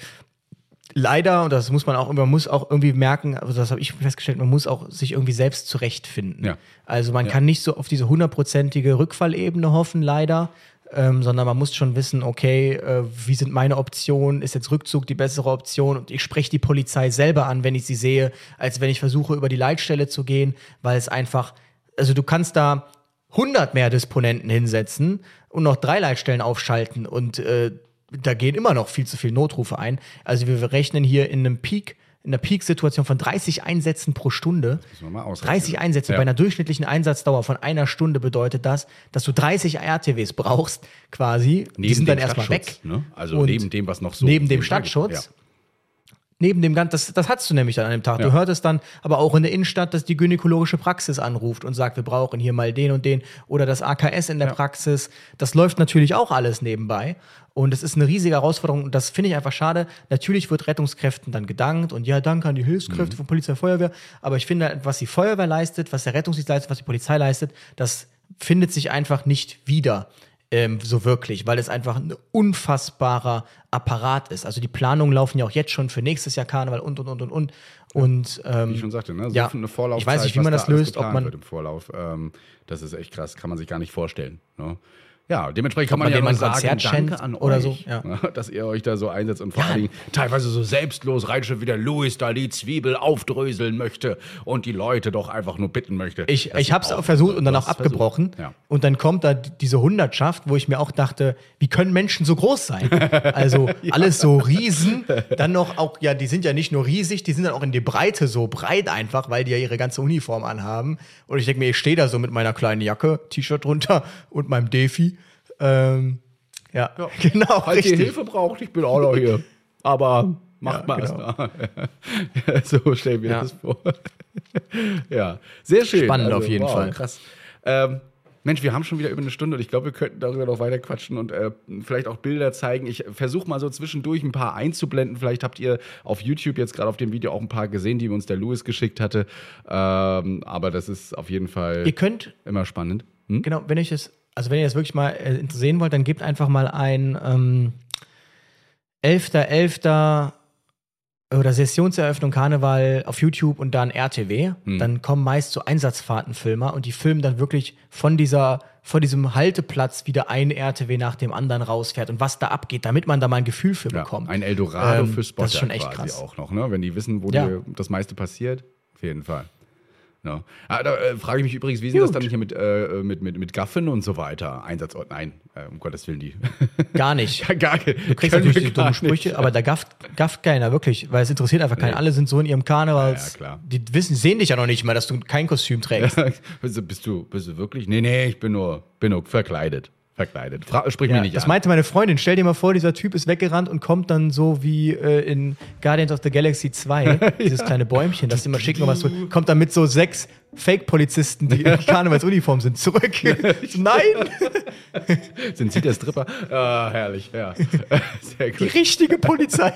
leider, und das muss man auch, man muss auch irgendwie merken, also das habe ich festgestellt, man muss auch sich irgendwie selbst zurechtfinden. Ja. Also man kann nicht so auf diese hundertprozentige Rückfallebene hoffen, leider. Ähm, sondern man muss schon wissen, okay, äh, wie sind meine Optionen? Ist jetzt Rückzug die bessere Option? Und ich spreche die Polizei selber an, wenn ich sie sehe, als wenn ich versuche, über die Leitstelle zu gehen, weil es einfach, also du kannst da 100 mehr Disponenten hinsetzen und noch drei Leitstellen aufschalten und äh, da gehen immer noch viel zu viele Notrufe ein. Also wir rechnen hier in einem Peak in einer Peak-Situation von 30 Einsätzen pro Stunde. wir mal ausrechnen. 30 Einsätze Ja. bei einer durchschnittlichen Einsatzdauer von einer Stunde bedeutet das, dass du 30 RTWs brauchst, quasi. die sind dann erstmal weg. Ne? Also Und neben dem, was noch so. neben dem. Stadtschutz. Ja. Neben dem Ganzen, das, das hattest du nämlich dann an dem Tag. Ja. Du hörtest dann aber auch in der Innenstadt, dass die gynäkologische Praxis anruft und sagt, wir brauchen hier mal den und den oder das AKS in der Praxis. Das läuft natürlich auch alles nebenbei. Und es ist eine riesige Herausforderung und das finde ich einfach schade. Natürlich wird Rettungskräften dann gedankt und ja, danke an die Mhm. Hilfskräfte von Polizei und Feuerwehr. Aber ich finde, was die Feuerwehr leistet, was der Rettungsdienst leistet, was die Polizei leistet, das findet sich einfach nicht wieder ähm, so wirklich, weil es einfach ein unfassbarer Apparat ist. Also die Planungen laufen ja auch jetzt schon für nächstes Jahr Karneval und und und und und. Und ähm, Wie ich schon sagte, ne? so ja. eine Vorlaufzeit, Ich weiß nicht, wie man da das löst, ob man- wird im Vorlauf. Ähm, das ist echt krass, kann man sich gar nicht vorstellen. Ne? Ja, dementsprechend kann man, man ja mal sagen, danke an oder euch, so, ja. ne, dass ihr euch da so einsetzt und vor Ja. allen Dingen teilweise so selbstlos reinschrift, wie der Louis da die Zwiebel aufdröseln möchte und die Leute doch einfach nur bitten möchte. Ich, ich habe es auch versucht und dann auch abgebrochen. Ja. Und dann kommt da die- diese Hundertschaft, wo ich mir auch dachte, wie können Menschen so groß sein? Also alles so riesen. Dann noch auch, ja, die sind ja nicht nur riesig, die sind dann auch in die Breite so breit einfach, weil die ja ihre ganze Uniform anhaben. Und ich denke mir, ich stehe da so mit meiner kleinen Jacke, T-Shirt drunter und meinem Defi. Ähm, ja, genau, Falls ihr richtig. Hilfe braucht, ich bin auch noch hier. Aber macht Ja, mal genau. so stellen wir Ja. das vor. ja, sehr schön. Also, Spannend auf jeden Fall. Krass. Ähm, Mensch, wir haben schon wieder über eine Stunde und ich glaube, wir könnten darüber noch weiter quatschen und äh, vielleicht auch Bilder zeigen. Ich versuche mal so zwischendurch ein paar einzublenden. Vielleicht habt ihr auf YouTube jetzt gerade auf dem Video auch ein paar gesehen, die uns der Louis geschickt hatte. Ähm, aber das ist auf jeden Fall Ihr könnt immer spannend. Hm? Genau, wenn ich das, also wenn ihr das wirklich mal äh, sehen wollt, dann gebt einfach mal ein ähm, 11.11. oder Sessionseröffnung Karneval auf YouTube und dann RTW. Hm. Dann kommen meist so Einsatzfahrtenfilmer und die filmen dann wirklich von dieser von diesem Halteplatz wieder ein RTW nach dem anderen rausfährt und was da abgeht, damit man da mal ein Gefühl für Ja, bekommt. ein Eldorado Ähm, für Spotter das ist schon echt krass. auch noch, ne? wenn die wissen, wo Ja. die, das meiste passiert. Auf jeden Fall. Ja. Ah, da äh, frage ich mich übrigens, wie ist denn das Gut. dann hier mit, äh, mit, mit, mit Gaffen und so weiter? Einsatzort? Nein, äh, um Gottes Willen, die. Gar nicht. gar, Du kriegst natürlich die dummen Sprüche, aber da gafft, gafft keiner, wirklich, weil es interessiert einfach keinen. Nee. Alle sind so in ihrem Karnevals. Ja, ja, klar. Die wissen, sehen dich ja noch nicht mal, dass du kein Kostüm trägst. bist, du, bist, du, bist du wirklich? Nee, nee, ich bin nur, bin nur verkleidet. Verkleidet. Fra sprich Ja, mich nicht das an. meinte meine Freundin. Stell dir mal vor, dieser Typ ist weggerannt und kommt dann so wie äh, in Guardians of the Galaxy 2, dieses kleine Bäumchen, das immer schicken was kommt dann mit so sechs Fake-Polizisten, die in Karnevalsuniform sind, zurück. Nein! Sind Sie der Stripper? Ah, herrlich, ja. Sehr Die gut. richtige Polizei.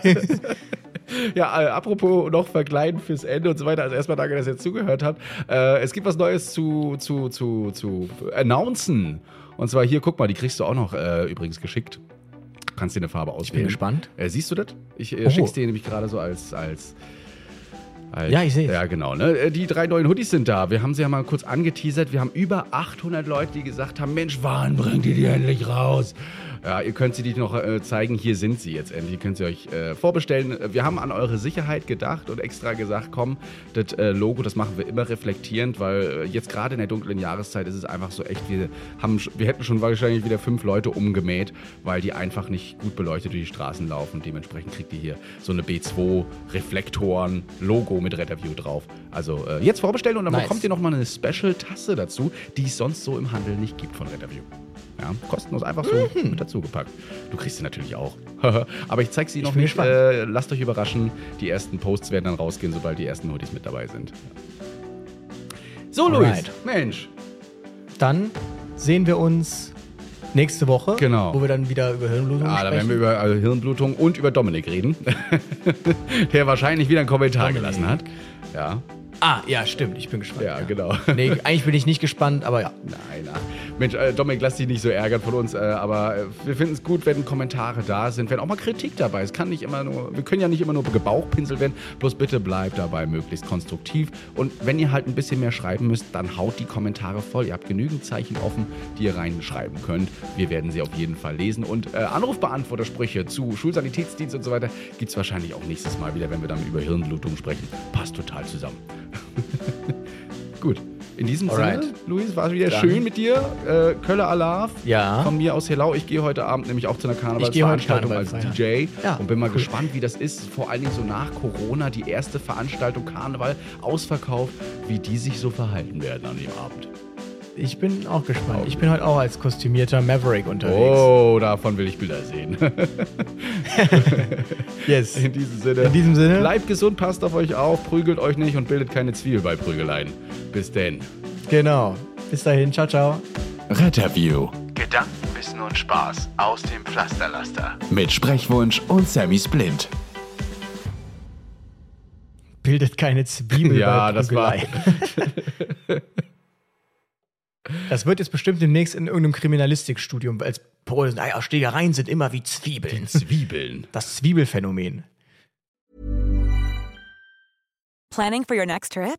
Ja, äh, apropos noch verkleiden fürs Ende und so weiter. Also erstmal danke, dass ihr zugehört habt. Äh, es gibt was Neues zu, zu, zu, zu announcen. Und zwar hier, guck mal, die kriegst du auch noch äh, übrigens geschickt. Kannst dir eine Farbe auswählen. gespannt. Äh, siehst du das? Ich äh, Oh. schick's dir nämlich gerade so als, als als- Ja, ich seh's. Ja, genau. Ne? Äh, Die drei neuen Hoodies sind da. Wir haben sie ja mal kurz angeteasert. Wir haben über 800 Leute, die gesagt haben: Mensch, wann bringt ihr die endlich raus? Ja, ihr könnt sie die noch äh, zeigen. Hier sind sie jetzt endlich. Ihr könnt sie euch äh, vorbestellen. Wir haben an eure Sicherheit gedacht und extra gesagt: Komm, das äh, Logo, das machen wir immer reflektierend, weil äh, jetzt gerade in der dunklen Jahreszeit ist es einfach so echt. Wir, haben, wir hätten schon wahrscheinlich wieder fünf Leute umgemäht, weil die einfach nicht gut beleuchtet durch die Straßen laufen. Dementsprechend kriegt ihr hier so eine B2-Reflektoren-Logo mit Retterview drauf. Also äh, jetzt vorbestellen und dann Nice. bekommt ihr nochmal eine Special-Tasse dazu, die es sonst so im Handel nicht gibt von Retterview. Ja, kostenlos einfach so Mhm. mit dazu gepackt. Du kriegst sie natürlich auch. Aber ich zeig sie noch nicht. Äh, lasst euch überraschen. Die ersten Posts werden dann rausgehen, sobald die ersten Hoodies mit dabei sind. So, Luis. Mensch. Dann sehen wir uns nächste Woche, Genau. wo wir dann wieder über Hirnblutung Ah, da sprechen. werden wir über äh, Hirnblutung und über Dominik reden. Der wahrscheinlich wieder einen Kommentar Dominik. gelassen hat. Ja, ah, ja, stimmt. Ich bin gespannt. ja, genau. Nee, eigentlich bin ich nicht gespannt, aber ja. Nein, ach. Mensch, äh, Dominik, lass dich nicht so ärgern von uns, äh, aber äh, wir finden es gut, wenn Kommentare da sind, wenn auch mal Kritik dabei ist. Kann nicht immer nur, wir können ja nicht immer nur gebauchpinselt werden, bloß bitte bleibt dabei möglichst konstruktiv. Und wenn ihr halt ein bisschen mehr schreiben müsst, dann haut die Kommentare voll. Ihr habt genügend Zeichen offen, die ihr reinschreiben könnt. Wir werden sie auf jeden Fall lesen. Und äh, Anrufbeantwortersprüche zu Schulsanitätsdienst und so weiter gibt es wahrscheinlich auch nächstes Mal wieder, wenn wir dann über Hirnblutung sprechen. Passt total zusammen. Gut. In diesem Alright. Sinne, Luis, war es wieder Dann- schön mit dir. Äh, Kölle Alarv. Ja. Von mir aus Hellau. Ich gehe heute Abend nämlich auch zu einer Karnevalsveranstaltung Karneval als. DJ Ja, und bin mal cool. gespannt, wie das ist. Vor allen Dingen so nach Corona, die erste Veranstaltung Karneval ausverkauft, wie die sich so verhalten werden an dem Abend. Ich bin auch gespannt. Ich bin heute auch als kostümierter Maverick unterwegs. Oh, davon will ich Bilder sehen. Yes. In diesem Sinne. In diesem Sinne. Bleibt gesund, passt auf euch auf, prügelt euch nicht und bildet keine Zwiebel bei Prügeleien. Bis denn. Genau. Bis dahin. Ciao, ciao. Retterview Gedanken, Wissen und Spaß aus dem Pflasterlaster. Mit Sprechwunsch und Sammy Splint. Bildet keine Zwiebel Ja, bei das war-. Das wird jetzt bestimmt demnächst in irgendeinem Kriminalistikstudium als Paul, naja, Schlägereien sind immer wie Zwiebeln. Zwiebeln. Das Zwiebelphänomen. Planning for your next trip?